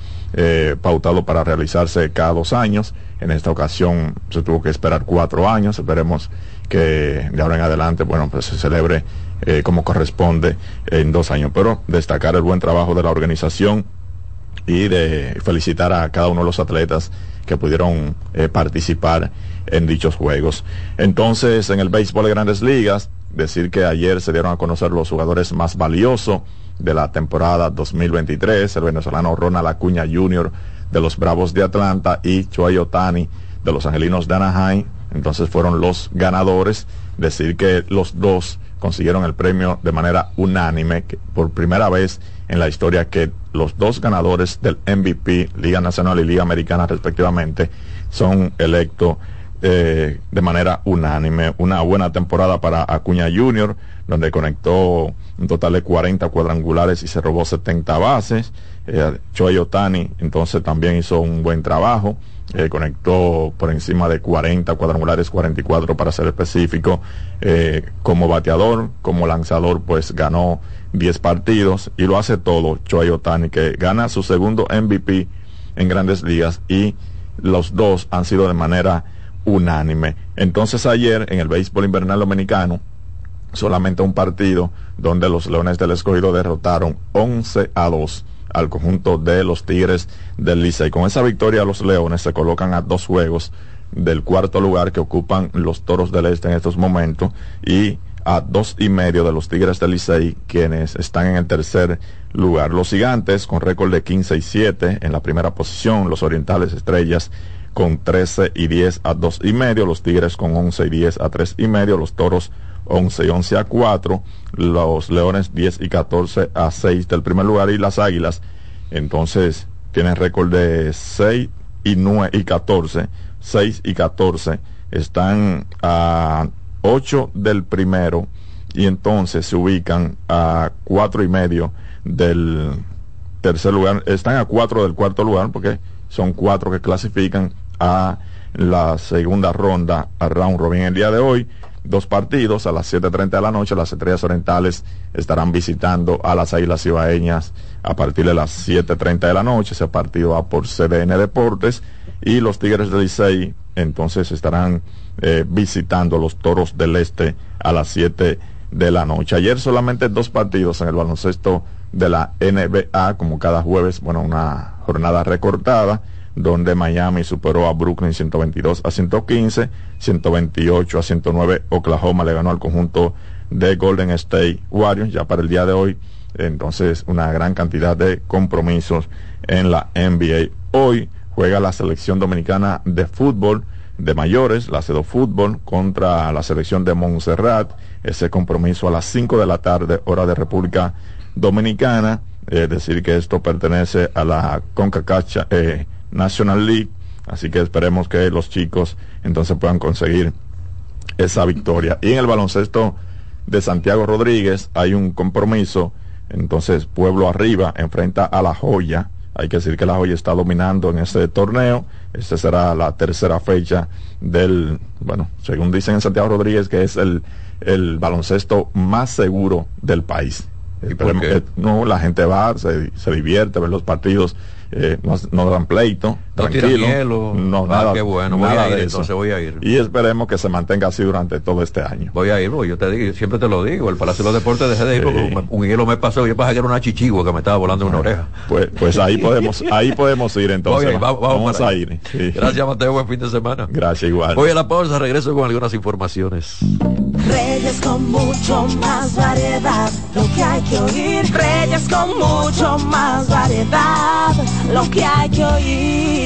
pautados para realizarse cada dos años. En esta ocasión se tuvo que esperar cuatro años. Esperemos que de ahora en adelante, bueno, pues se celebre eh, como corresponde en dos años. Pero destacar el buen trabajo de la organización y de felicitar a cada uno de los atletas que pudieron eh, participar en dichos juegos. Entonces, en el béisbol de grandes ligas, decir que ayer se dieron a conocer los jugadores más valiosos de la temporada 2023, el venezolano Ronald Acuña Jr. de los Bravos de Atlanta y Choay Otani de los Angelinos de Anaheim. Entonces fueron los ganadores. Decir que los dos consiguieron el premio de manera unánime, por primera vez en la historia que los dos ganadores del MVP, Liga Nacional y Liga Americana respectivamente, son electos eh, de manera unánime. Una buena temporada para Acuña Jr., donde conectó un total de 40 cuadrangulares y se robó 70 bases. Eh, Choi Otani entonces también hizo un buen trabajo. Eh, conectó por encima de 40 cuadrangulares, 44 para ser específico. Eh, como bateador, como lanzador, pues ganó 10 partidos y lo hace todo Choi Otani, que gana su segundo MVP en grandes ligas y los dos han sido de manera unánime. Entonces ayer en el béisbol invernal dominicano, solamente un partido donde los Leones del Escogido derrotaron 11 a 2 al conjunto de los Tigres del Licey. Con esa victoria los Leones se colocan a dos juegos del cuarto lugar que ocupan los Toros del Este en estos momentos y a dos y medio de los Tigres del Licey quienes están en el tercer lugar. Los Gigantes con récord de 15 y 7 en la primera posición, los Orientales Estrellas con 13 y 10 a dos y medio, los Tigres con 11 y 10 a tres y medio, los Toros 11 y 11 a 4, los Leones 10 y 14 a 6 del primer lugar y las Águilas entonces tienen récord de 6 y 9 y 14, 6 y 14 están a 8 del primero y entonces se ubican a 4 y medio del tercer lugar, están a 4 del cuarto lugar porque son 4 que clasifican a la segunda ronda a round robin el día de hoy dos partidos a las 7.30 de la noche. Las Estrellas Orientales estarán visitando a las Islas Ibaeñas a partir de las 7.30 de la noche. Ese partido va por CDN Deportes. Y los Tigres del Licey entonces estarán eh, visitando los Toros del Este a las 7 de la noche. Ayer solamente dos partidos en el baloncesto de la NBA, como cada jueves, bueno, una jornada recortada donde Miami superó a Brooklyn 122 a 115, 128 a 109 Oklahoma le ganó al conjunto de Golden State Warriors ya para el día de hoy. Entonces, una gran cantidad de compromisos en la NBA. Hoy juega la selección dominicana de fútbol de mayores, la CEDO Fútbol, contra la selección de Montserrat. Ese compromiso a las 5 de la tarde, hora de República Dominicana. Es decir, que esto pertenece a la CONCACAF eh, National League. Así que esperemos que los chicos entonces puedan conseguir esa victoria. Y en el baloncesto de Santiago Rodríguez hay un compromiso, entonces Pueblo Arriba enfrenta a La Joya, hay que decir que La Joya está dominando en ese torneo, esta será la tercera fecha del, bueno, según dicen en Santiago Rodríguez, que es el, el baloncesto más seguro del país. No, la gente va, se, se divierte, ve los partidos, eh, no, no dan pleito, tranquilo, hielo. no, Ah, nada, qué bueno, voy nada a ir, entonces voy a ir. Y esperemos que se mantenga así durante todo este año. Voy a ir, porque yo te digo, siempre te lo digo, el Palacio de los Deportes dejé de ir porque un hielo me pasó, yo pensaba que era una chichigua que me estaba volando en una oreja. Pues, pues ahí podemos, ahí podemos ir entonces. Va- vamos a ir. sí. Gracias Mateo, buen fin de semana. Gracias igual. Voy a la pausa, regreso con algunas informaciones. Reyes con mucho más variedad, lo que hay que oír. Reyes con mucho más variedad, lo que hay que oír.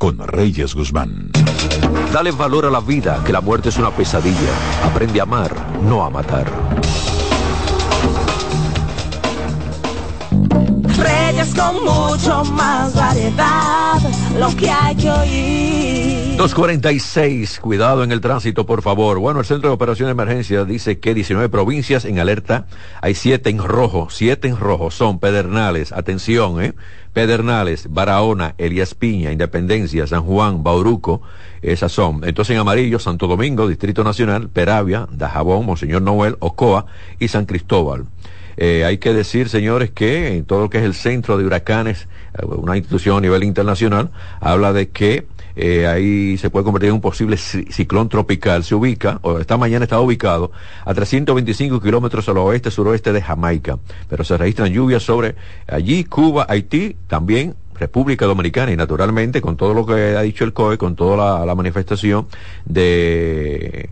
con Reyes Guzmán. Dale valor a la vida, que la muerte es una pesadilla. Aprende a amar, no a matar. Reyes con mucho más variedad, lo que hay que oír. 246, cuidado en el tránsito, por favor. Bueno, el Centro de Operación de Emergencia dice que 19 provincias en alerta, hay 7 en rojo, 7 en rojo, son Pedernales, atención, ¿eh? Pedernales, Barahona, Elías Piña, Independencia, San Juan, Bauruco, esas son. Entonces en amarillo, Santo Domingo, Distrito Nacional, Peravia, Dajabón, Monseñor Noel, Ocoa y San Cristóbal. Eh, hay que decir, señores, que en todo lo que es el centro de huracanes, eh, una institución a nivel internacional, habla de que eh, ahí se puede convertir en un posible ci- ciclón tropical. Se ubica, o esta mañana estaba ubicado, a 325 kilómetros al oeste, suroeste de Jamaica. Pero se registran lluvias sobre allí, Cuba, Haití, también República Dominicana y naturalmente con todo lo que ha dicho el COE, con toda la manifestación de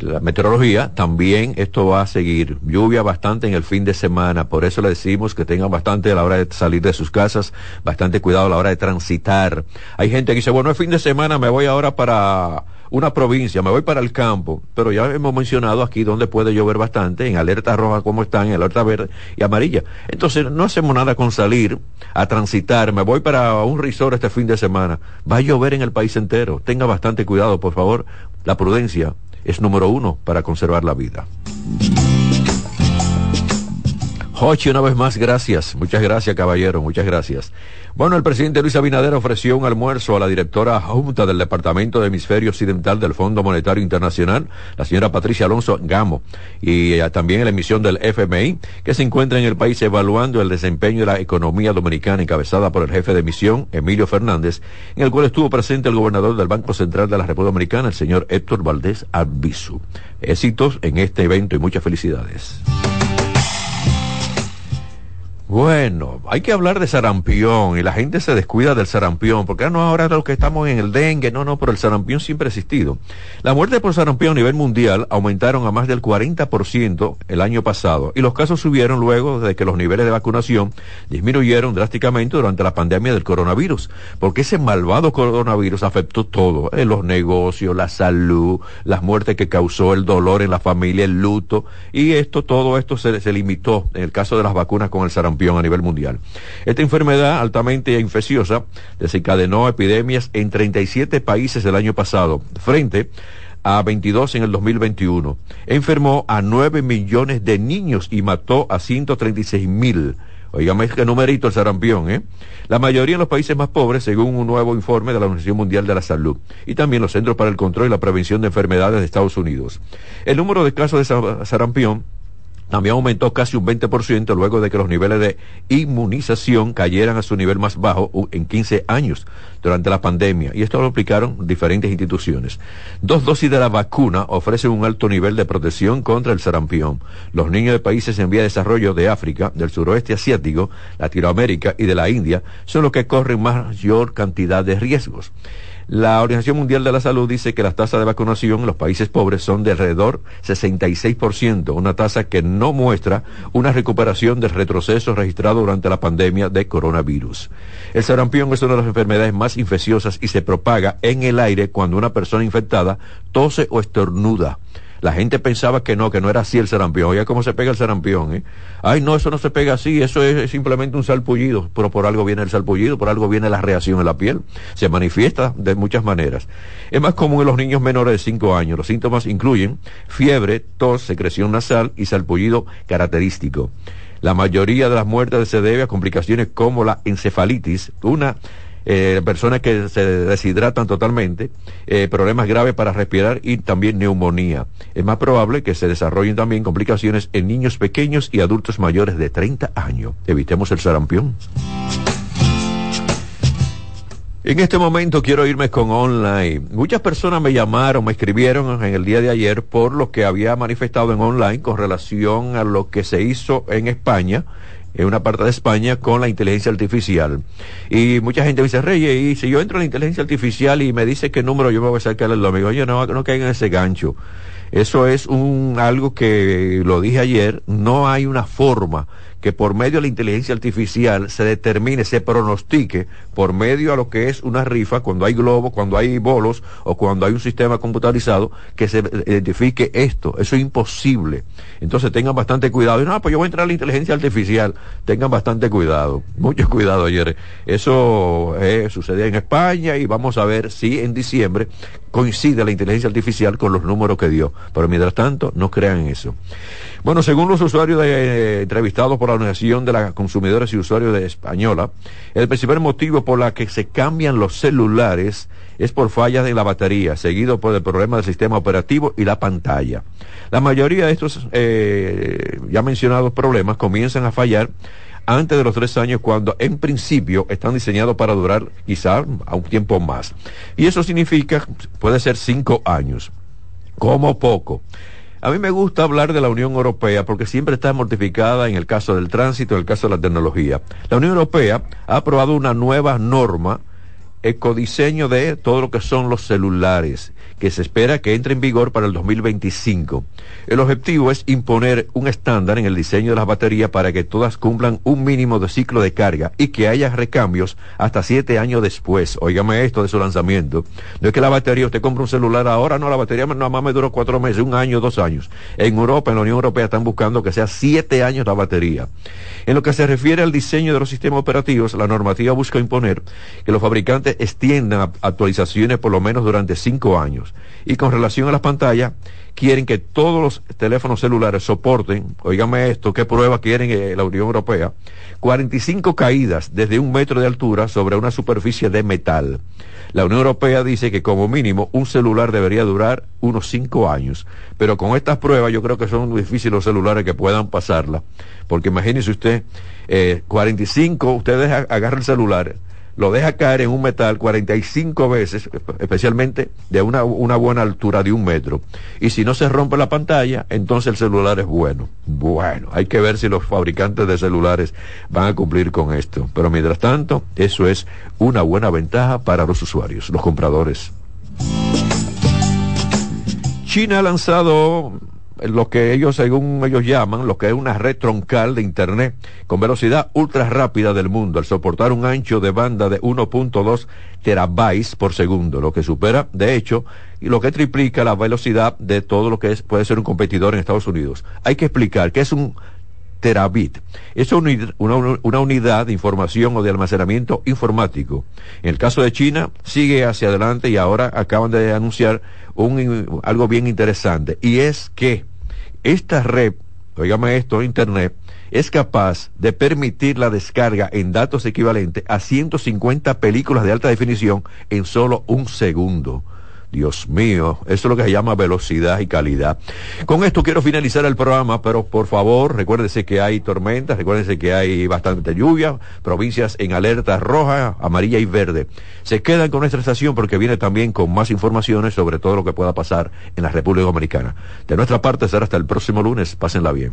la meteorología, también esto va a seguir. Lluvia bastante en el fin de semana, por eso le decimos que tengan bastante a la hora de salir de sus casas, bastante cuidado a la hora de transitar. Hay gente que dice, bueno, es fin de semana, me voy ahora para una provincia, me voy para el campo, pero ya hemos mencionado aquí donde puede llover bastante, en alerta roja como están, en alerta verde y amarilla. Entonces no hacemos nada con salir a transitar, me voy para un resort este fin de semana. Va a llover en el país entero, tenga bastante cuidado, por favor. La prudencia es número uno para conservar la vida. Jochi, una vez más, gracias. Muchas gracias, caballero. Muchas gracias. Bueno, el presidente Luis Abinader ofreció un almuerzo a la directora junta del Departamento de Hemisferio Occidental del Fondo Monetario Internacional, la señora Patricia Alonso Gamo, y eh, también la emisión del FMI, que se encuentra en el país evaluando el desempeño de la economía dominicana encabezada por el jefe de misión, Emilio Fernández, en el cual estuvo presente el gobernador del Banco Central de la República Dominicana, el señor Héctor Valdés Albizu. Éxitos en este evento y muchas felicidades. Bueno, hay que hablar de sarampión y la gente se descuida del sarampión, porque ah, no ahora lo que estamos en el dengue, no, no, pero el sarampión siempre ha existido. La muerte por sarampión a nivel mundial aumentaron a más del 40% el año pasado y los casos subieron luego de que los niveles de vacunación disminuyeron drásticamente durante la pandemia del coronavirus, porque ese malvado coronavirus afectó todo, eh, los negocios, la salud, las muertes que causó, el dolor en la familia, el luto, y esto, todo esto se, se limitó en el caso de las vacunas con el sarampión a nivel mundial. Esta enfermedad altamente infecciosa desencadenó epidemias en 37 países el año pasado, frente a 22 en el 2021. Enfermó a 9 millones de niños y mató a 136 mil. Oígame qué numerito el sarampión, ¿eh? La mayoría en los países más pobres, según un nuevo informe de la Organización Mundial de la Salud, y también los Centros para el Control y la Prevención de Enfermedades de Estados Unidos. El número de casos de sarampión también aumentó casi un 20% luego de que los niveles de inmunización cayeran a su nivel más bajo en 15 años durante la pandemia. Y esto lo aplicaron diferentes instituciones. Dos dosis de la vacuna ofrecen un alto nivel de protección contra el sarampión. Los niños de países en vía de desarrollo de África, del suroeste asiático, Latinoamérica y de la India son los que corren mayor cantidad de riesgos. La Organización Mundial de la Salud dice que las tasas de vacunación en los países pobres son de alrededor 66%, una tasa que no muestra una recuperación del retroceso registrado durante la pandemia de coronavirus. El sarampión es una de las enfermedades más infecciosas y se propaga en el aire cuando una persona infectada tose o estornuda. La gente pensaba que no, que no era así el sarampión. Oiga cómo se pega el sarampión, ¿eh? Ay, no, eso no se pega así, eso es simplemente un salpullido, pero por algo viene el salpullido, por algo viene la reacción en la piel. Se manifiesta de muchas maneras. Es más común en los niños menores de 5 años. Los síntomas incluyen fiebre, tos, secreción nasal y salpullido característico. La mayoría de las muertes se debe a complicaciones como la encefalitis, una eh, personas que se deshidratan totalmente, eh, problemas graves para respirar y también neumonía. Es más probable que se desarrollen también complicaciones en niños pequeños y adultos mayores de 30 años. Evitemos el sarampión. En este momento quiero irme con online. Muchas personas me llamaron, me escribieron en el día de ayer por lo que había manifestado en online con relación a lo que se hizo en España en una parte de España con la inteligencia artificial. Y mucha gente dice, Reyes, y si yo entro en la inteligencia artificial y me dice qué número yo me voy a sacar el domingo, oye, no, no caigan en ese gancho. Eso es un algo que lo dije ayer, no hay una forma que por medio de la inteligencia artificial se determine, se pronostique por medio a lo que es una rifa, cuando hay globos, cuando hay bolos o cuando hay un sistema computarizado, que se identifique esto. Eso es imposible. Entonces tengan bastante cuidado. Y no, pues yo voy a entrar a la inteligencia artificial. Tengan bastante cuidado. Mucho cuidado ayer. Eso eh, sucedía en España y vamos a ver si en diciembre coincide la inteligencia artificial con los números que dio. Pero mientras tanto, no crean en eso. Bueno, según los usuarios eh, entrevistados por la Organización de las Consumidores y Usuarios de Española, el principal motivo por la que se cambian los celulares es por fallas de la batería, seguido por el problema del sistema operativo y la pantalla. La mayoría de estos eh, ya mencionados problemas comienzan a fallar antes de los tres años cuando en principio están diseñados para durar quizá a un tiempo más. Y eso significa, puede ser cinco años, como poco. A mí me gusta hablar de la Unión Europea porque siempre está mortificada en el caso del tránsito, en el caso de la tecnología. La Unión Europea ha aprobado una nueva norma ecodiseño de todo lo que son los celulares, que se espera que entre en vigor para el 2025. El objetivo es imponer un estándar en el diseño de las baterías para que todas cumplan un mínimo de ciclo de carga y que haya recambios hasta siete años después. Óigame esto de su lanzamiento. No es que la batería, usted compra un celular ahora, no, la batería nada más me duró cuatro meses, un año, dos años. En Europa, en la Unión Europea, están buscando que sea siete años la batería. En lo que se refiere al diseño de los sistemas operativos, la normativa busca imponer que los fabricantes extiendan actualizaciones por lo menos durante cinco años. Y con relación a las pantallas, quieren que todos los teléfonos celulares soporten, oígame esto, qué prueba quieren eh, la Unión Europea, 45 caídas desde un metro de altura sobre una superficie de metal. La Unión Europea dice que como mínimo un celular debería durar unos cinco años, pero con estas pruebas yo creo que son difíciles los celulares que puedan pasarla, porque imagínese usted, eh, 45, usted agarra el celular, lo deja caer en un metal 45 veces, especialmente de una, una, buena altura de un metro. Y si no se rompe la pantalla, entonces el celular es bueno. Bueno, hay que ver si los fabricantes de celulares van a cumplir con esto. Pero mientras tanto, eso es una buena ventaja para los usuarios, los compradores. China ha lanzado lo que ellos, según ellos llaman, lo que es una red troncal de Internet con velocidad ultra rápida del mundo, al soportar un ancho de banda de 1.2 terabytes por segundo, lo que supera, de hecho, y lo que triplica la velocidad de todo lo que es, puede ser un competidor en Estados Unidos. Hay que explicar que es un Terabit. Es una, una, una, unidad de información o de almacenamiento informático. En el caso de China, sigue hacia adelante y ahora acaban de anunciar un, algo bien interesante. Y es que esta red, oígame esto, Internet, es capaz de permitir la descarga en datos equivalentes a 150 películas de alta definición en solo un segundo. Dios mío, eso es lo que se llama velocidad y calidad. Con esto quiero finalizar el programa, pero por favor, recuérdense que hay tormentas, recuérdense que hay bastante lluvia, provincias en alerta roja, amarilla y verde. Se quedan con nuestra estación porque viene también con más informaciones sobre todo lo que pueda pasar en la República Dominicana. De nuestra parte será hasta el próximo lunes. Pásenla bien.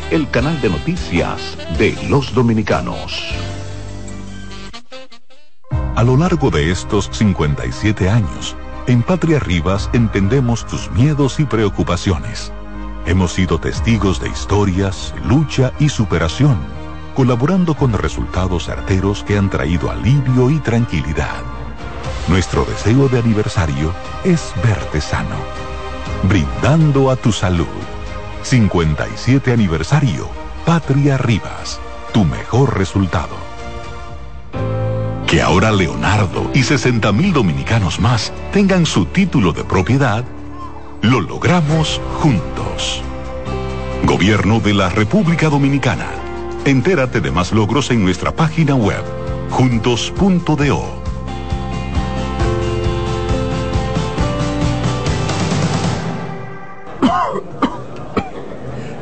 el canal de noticias de los dominicanos. A lo largo de estos 57 años, en Patria Rivas entendemos tus miedos y preocupaciones. Hemos sido testigos de historias, lucha y superación, colaborando con resultados certeros que han traído alivio y tranquilidad. Nuestro deseo de aniversario es verte sano, brindando a tu salud. 57 aniversario. Patria Rivas. Tu mejor resultado. Que ahora Leonardo y 60 mil dominicanos más tengan su título de propiedad, lo logramos juntos. Gobierno de la República Dominicana. Entérate de más logros en nuestra página web, juntos.do.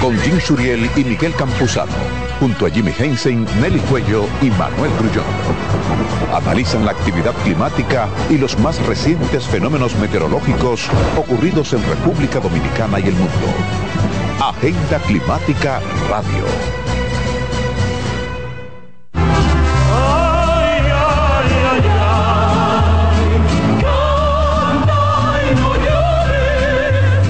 con Jim Suriel y Miguel Campuzano, junto a Jimmy Hensing, Nelly Cuello y Manuel Grullón. Analizan la actividad climática y los más recientes fenómenos meteorológicos ocurridos en República Dominicana y el mundo. Agenda Climática Radio.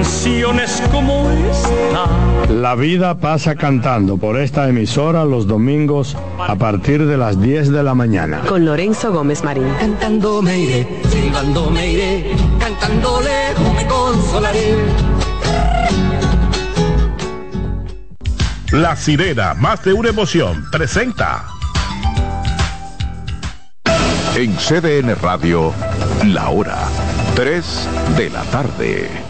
canciones como esta. La vida pasa cantando por esta emisora los domingos a partir de las 10 de la mañana. Con Lorenzo Gómez Marín. Cantando me iré, silbando me iré, cantando lejos me consolaré. La sirena, más de una emoción, presenta. En CDN Radio, la hora 3 de la tarde.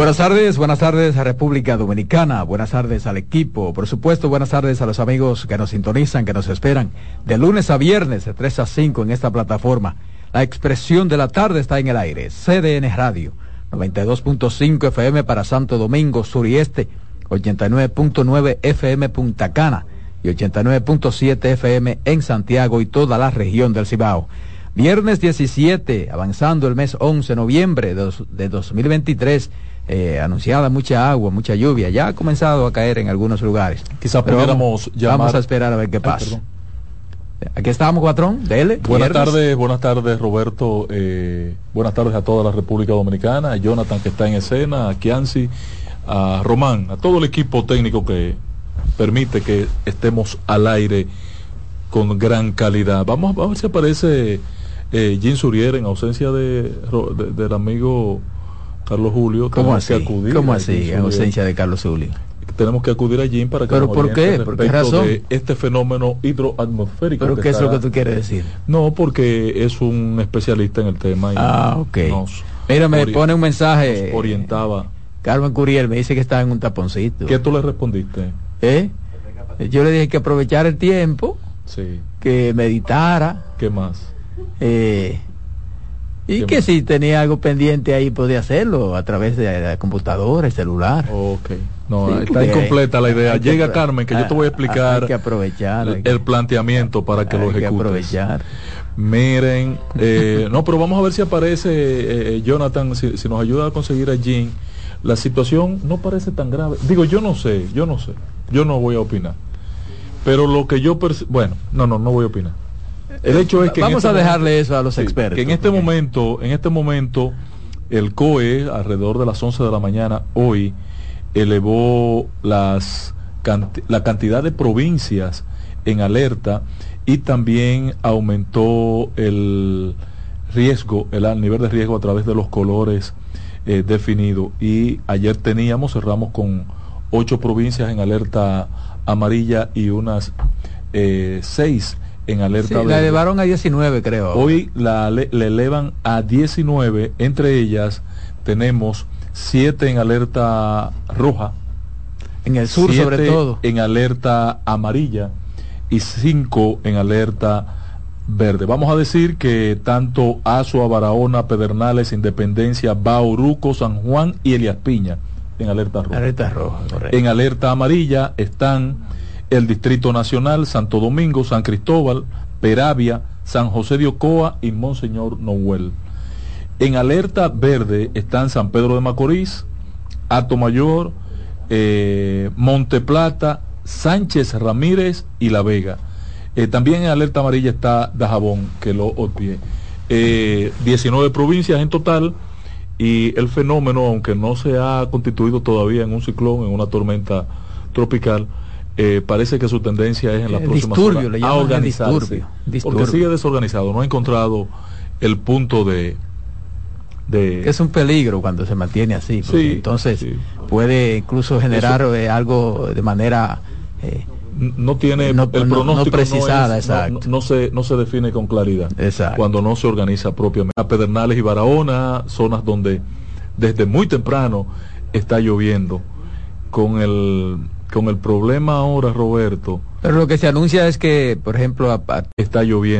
Buenas tardes, buenas tardes a República Dominicana, buenas tardes al equipo, por supuesto buenas tardes a los amigos que nos sintonizan, que nos esperan de lunes a viernes de 3 a 5 en esta plataforma. La expresión de la tarde está en el aire, CDN Radio, 92.5 FM para Santo Domingo Sur y Este, 89.9 FM Punta Cana y 89.7 FM en Santiago y toda la región del Cibao. Viernes 17, avanzando el mes 11 de noviembre de, dos- de 2023, eh, anunciada mucha agua, mucha lluvia, ya ha comenzado a caer en algunos lugares. Quizá Pero pudiéramos vamos, llamar- vamos a esperar a ver qué pasa. Aquí estamos, Cuatrón, dele. Buenas viernes. tardes, buenas tardes Roberto, eh, buenas tardes a toda la República Dominicana, a Jonathan que está en escena, a Kianci, a Román, a todo el equipo técnico que permite que estemos al aire con gran calidad. Vamos, vamos a ver si aparece eh, Jim Surier en ausencia de- del amigo Carlos Julio. ¿Cómo así? que acudir ¿Cómo así, en ausencia de Carlos Zulio? Tenemos que acudir a Jim para que ¿Pero nos por qué? ¿Por qué razón? de este fenómeno hidroatmosférico. ¿Pero qué es lo que tú quieres decir? no, porque es un especialista en el tema. Y Ah, ok. Mira, me pone un mensaje. nos orientaba. Carmen Curiel me dice que está en un taponcito. ¿Qué tú le respondiste? ¿Eh? Yo le dije que aprovechara el tiempo, Sí. que meditara. ¿Qué más? eh, y ¿Qué que más? si tenía algo pendiente ahí podía hacerlo a través de la computadora, el celular. Ok. No, Sí, está incompleta la idea. que Llega Carmen, que yo te voy a explicar hay que aprovechar, hay el, que- el planteamiento para que lo hay que ejecutes. aprovechar. Miren, eh, no, pero vamos a ver si aparece eh, eh, Jonathan, si, si nos ayuda a conseguir a Jean. La situación no parece tan grave. Digo, yo no sé, yo no sé. Yo no voy a opinar. Pero lo que yo bueno, no, no, no voy a opinar. El hecho es que Vamos este a dejarle momento- eso a los Sí, expertos. Que en este momento, en este momento, el COE, alrededor de las 11 de la mañana, hoy, elevó las la cantidad de provincias en alerta y también aumentó el riesgo, el, nivel de riesgo a través de los colores eh, definidos. Y ayer teníamos, cerramos con ocho provincias en alerta amarilla y unas eh, seis en alerta Sí, la verde. elevaron a 19, creo. Hoy la le, le elevan a 19, entre ellas tenemos 7 en alerta roja. En el sur, sobre todo. En alerta amarilla y 5 en alerta verde. Vamos a decir que tanto Azua, Barahona, Pedernales, Independencia, Bauruco, San Juan y Elias Piña en alerta roja. Alerta roja, correcto. En alerta amarilla están el Distrito Nacional, Santo Domingo, San Cristóbal, Peravia, San José de Ocoa y Monseñor Noel. En alerta verde están San Pedro de Macorís, Ato Mayor, eh, Monte Plata, Sánchez Ramírez y La Vega. Eh, también en alerta amarilla está Dajabón, que lo obvié. Eh, 19 provincias en total y el fenómeno, aunque no se ha constituido todavía en un ciclón, en una tormenta tropical, eh, parece que su tendencia es en las eh, próximas disturbio, le a organizarse. Disturbio, disturbio. Porque sigue desorganizado, no ha encontrado el punto de... de... Es un peligro cuando se mantiene así, porque sí, entonces sí. puede incluso generar Eso, eh, algo de manera... Eh, no tiene no, el pronóstico no, no precisada, es, exacto. No, se, no se define con claridad exacto. cuando no se organiza propiamente. A Pedernales y Barahona, zonas donde desde muy temprano está lloviendo con el con el problema ahora, Roberto. Pero lo que se anuncia es que, por ejemplo, a, a... está lloviendo.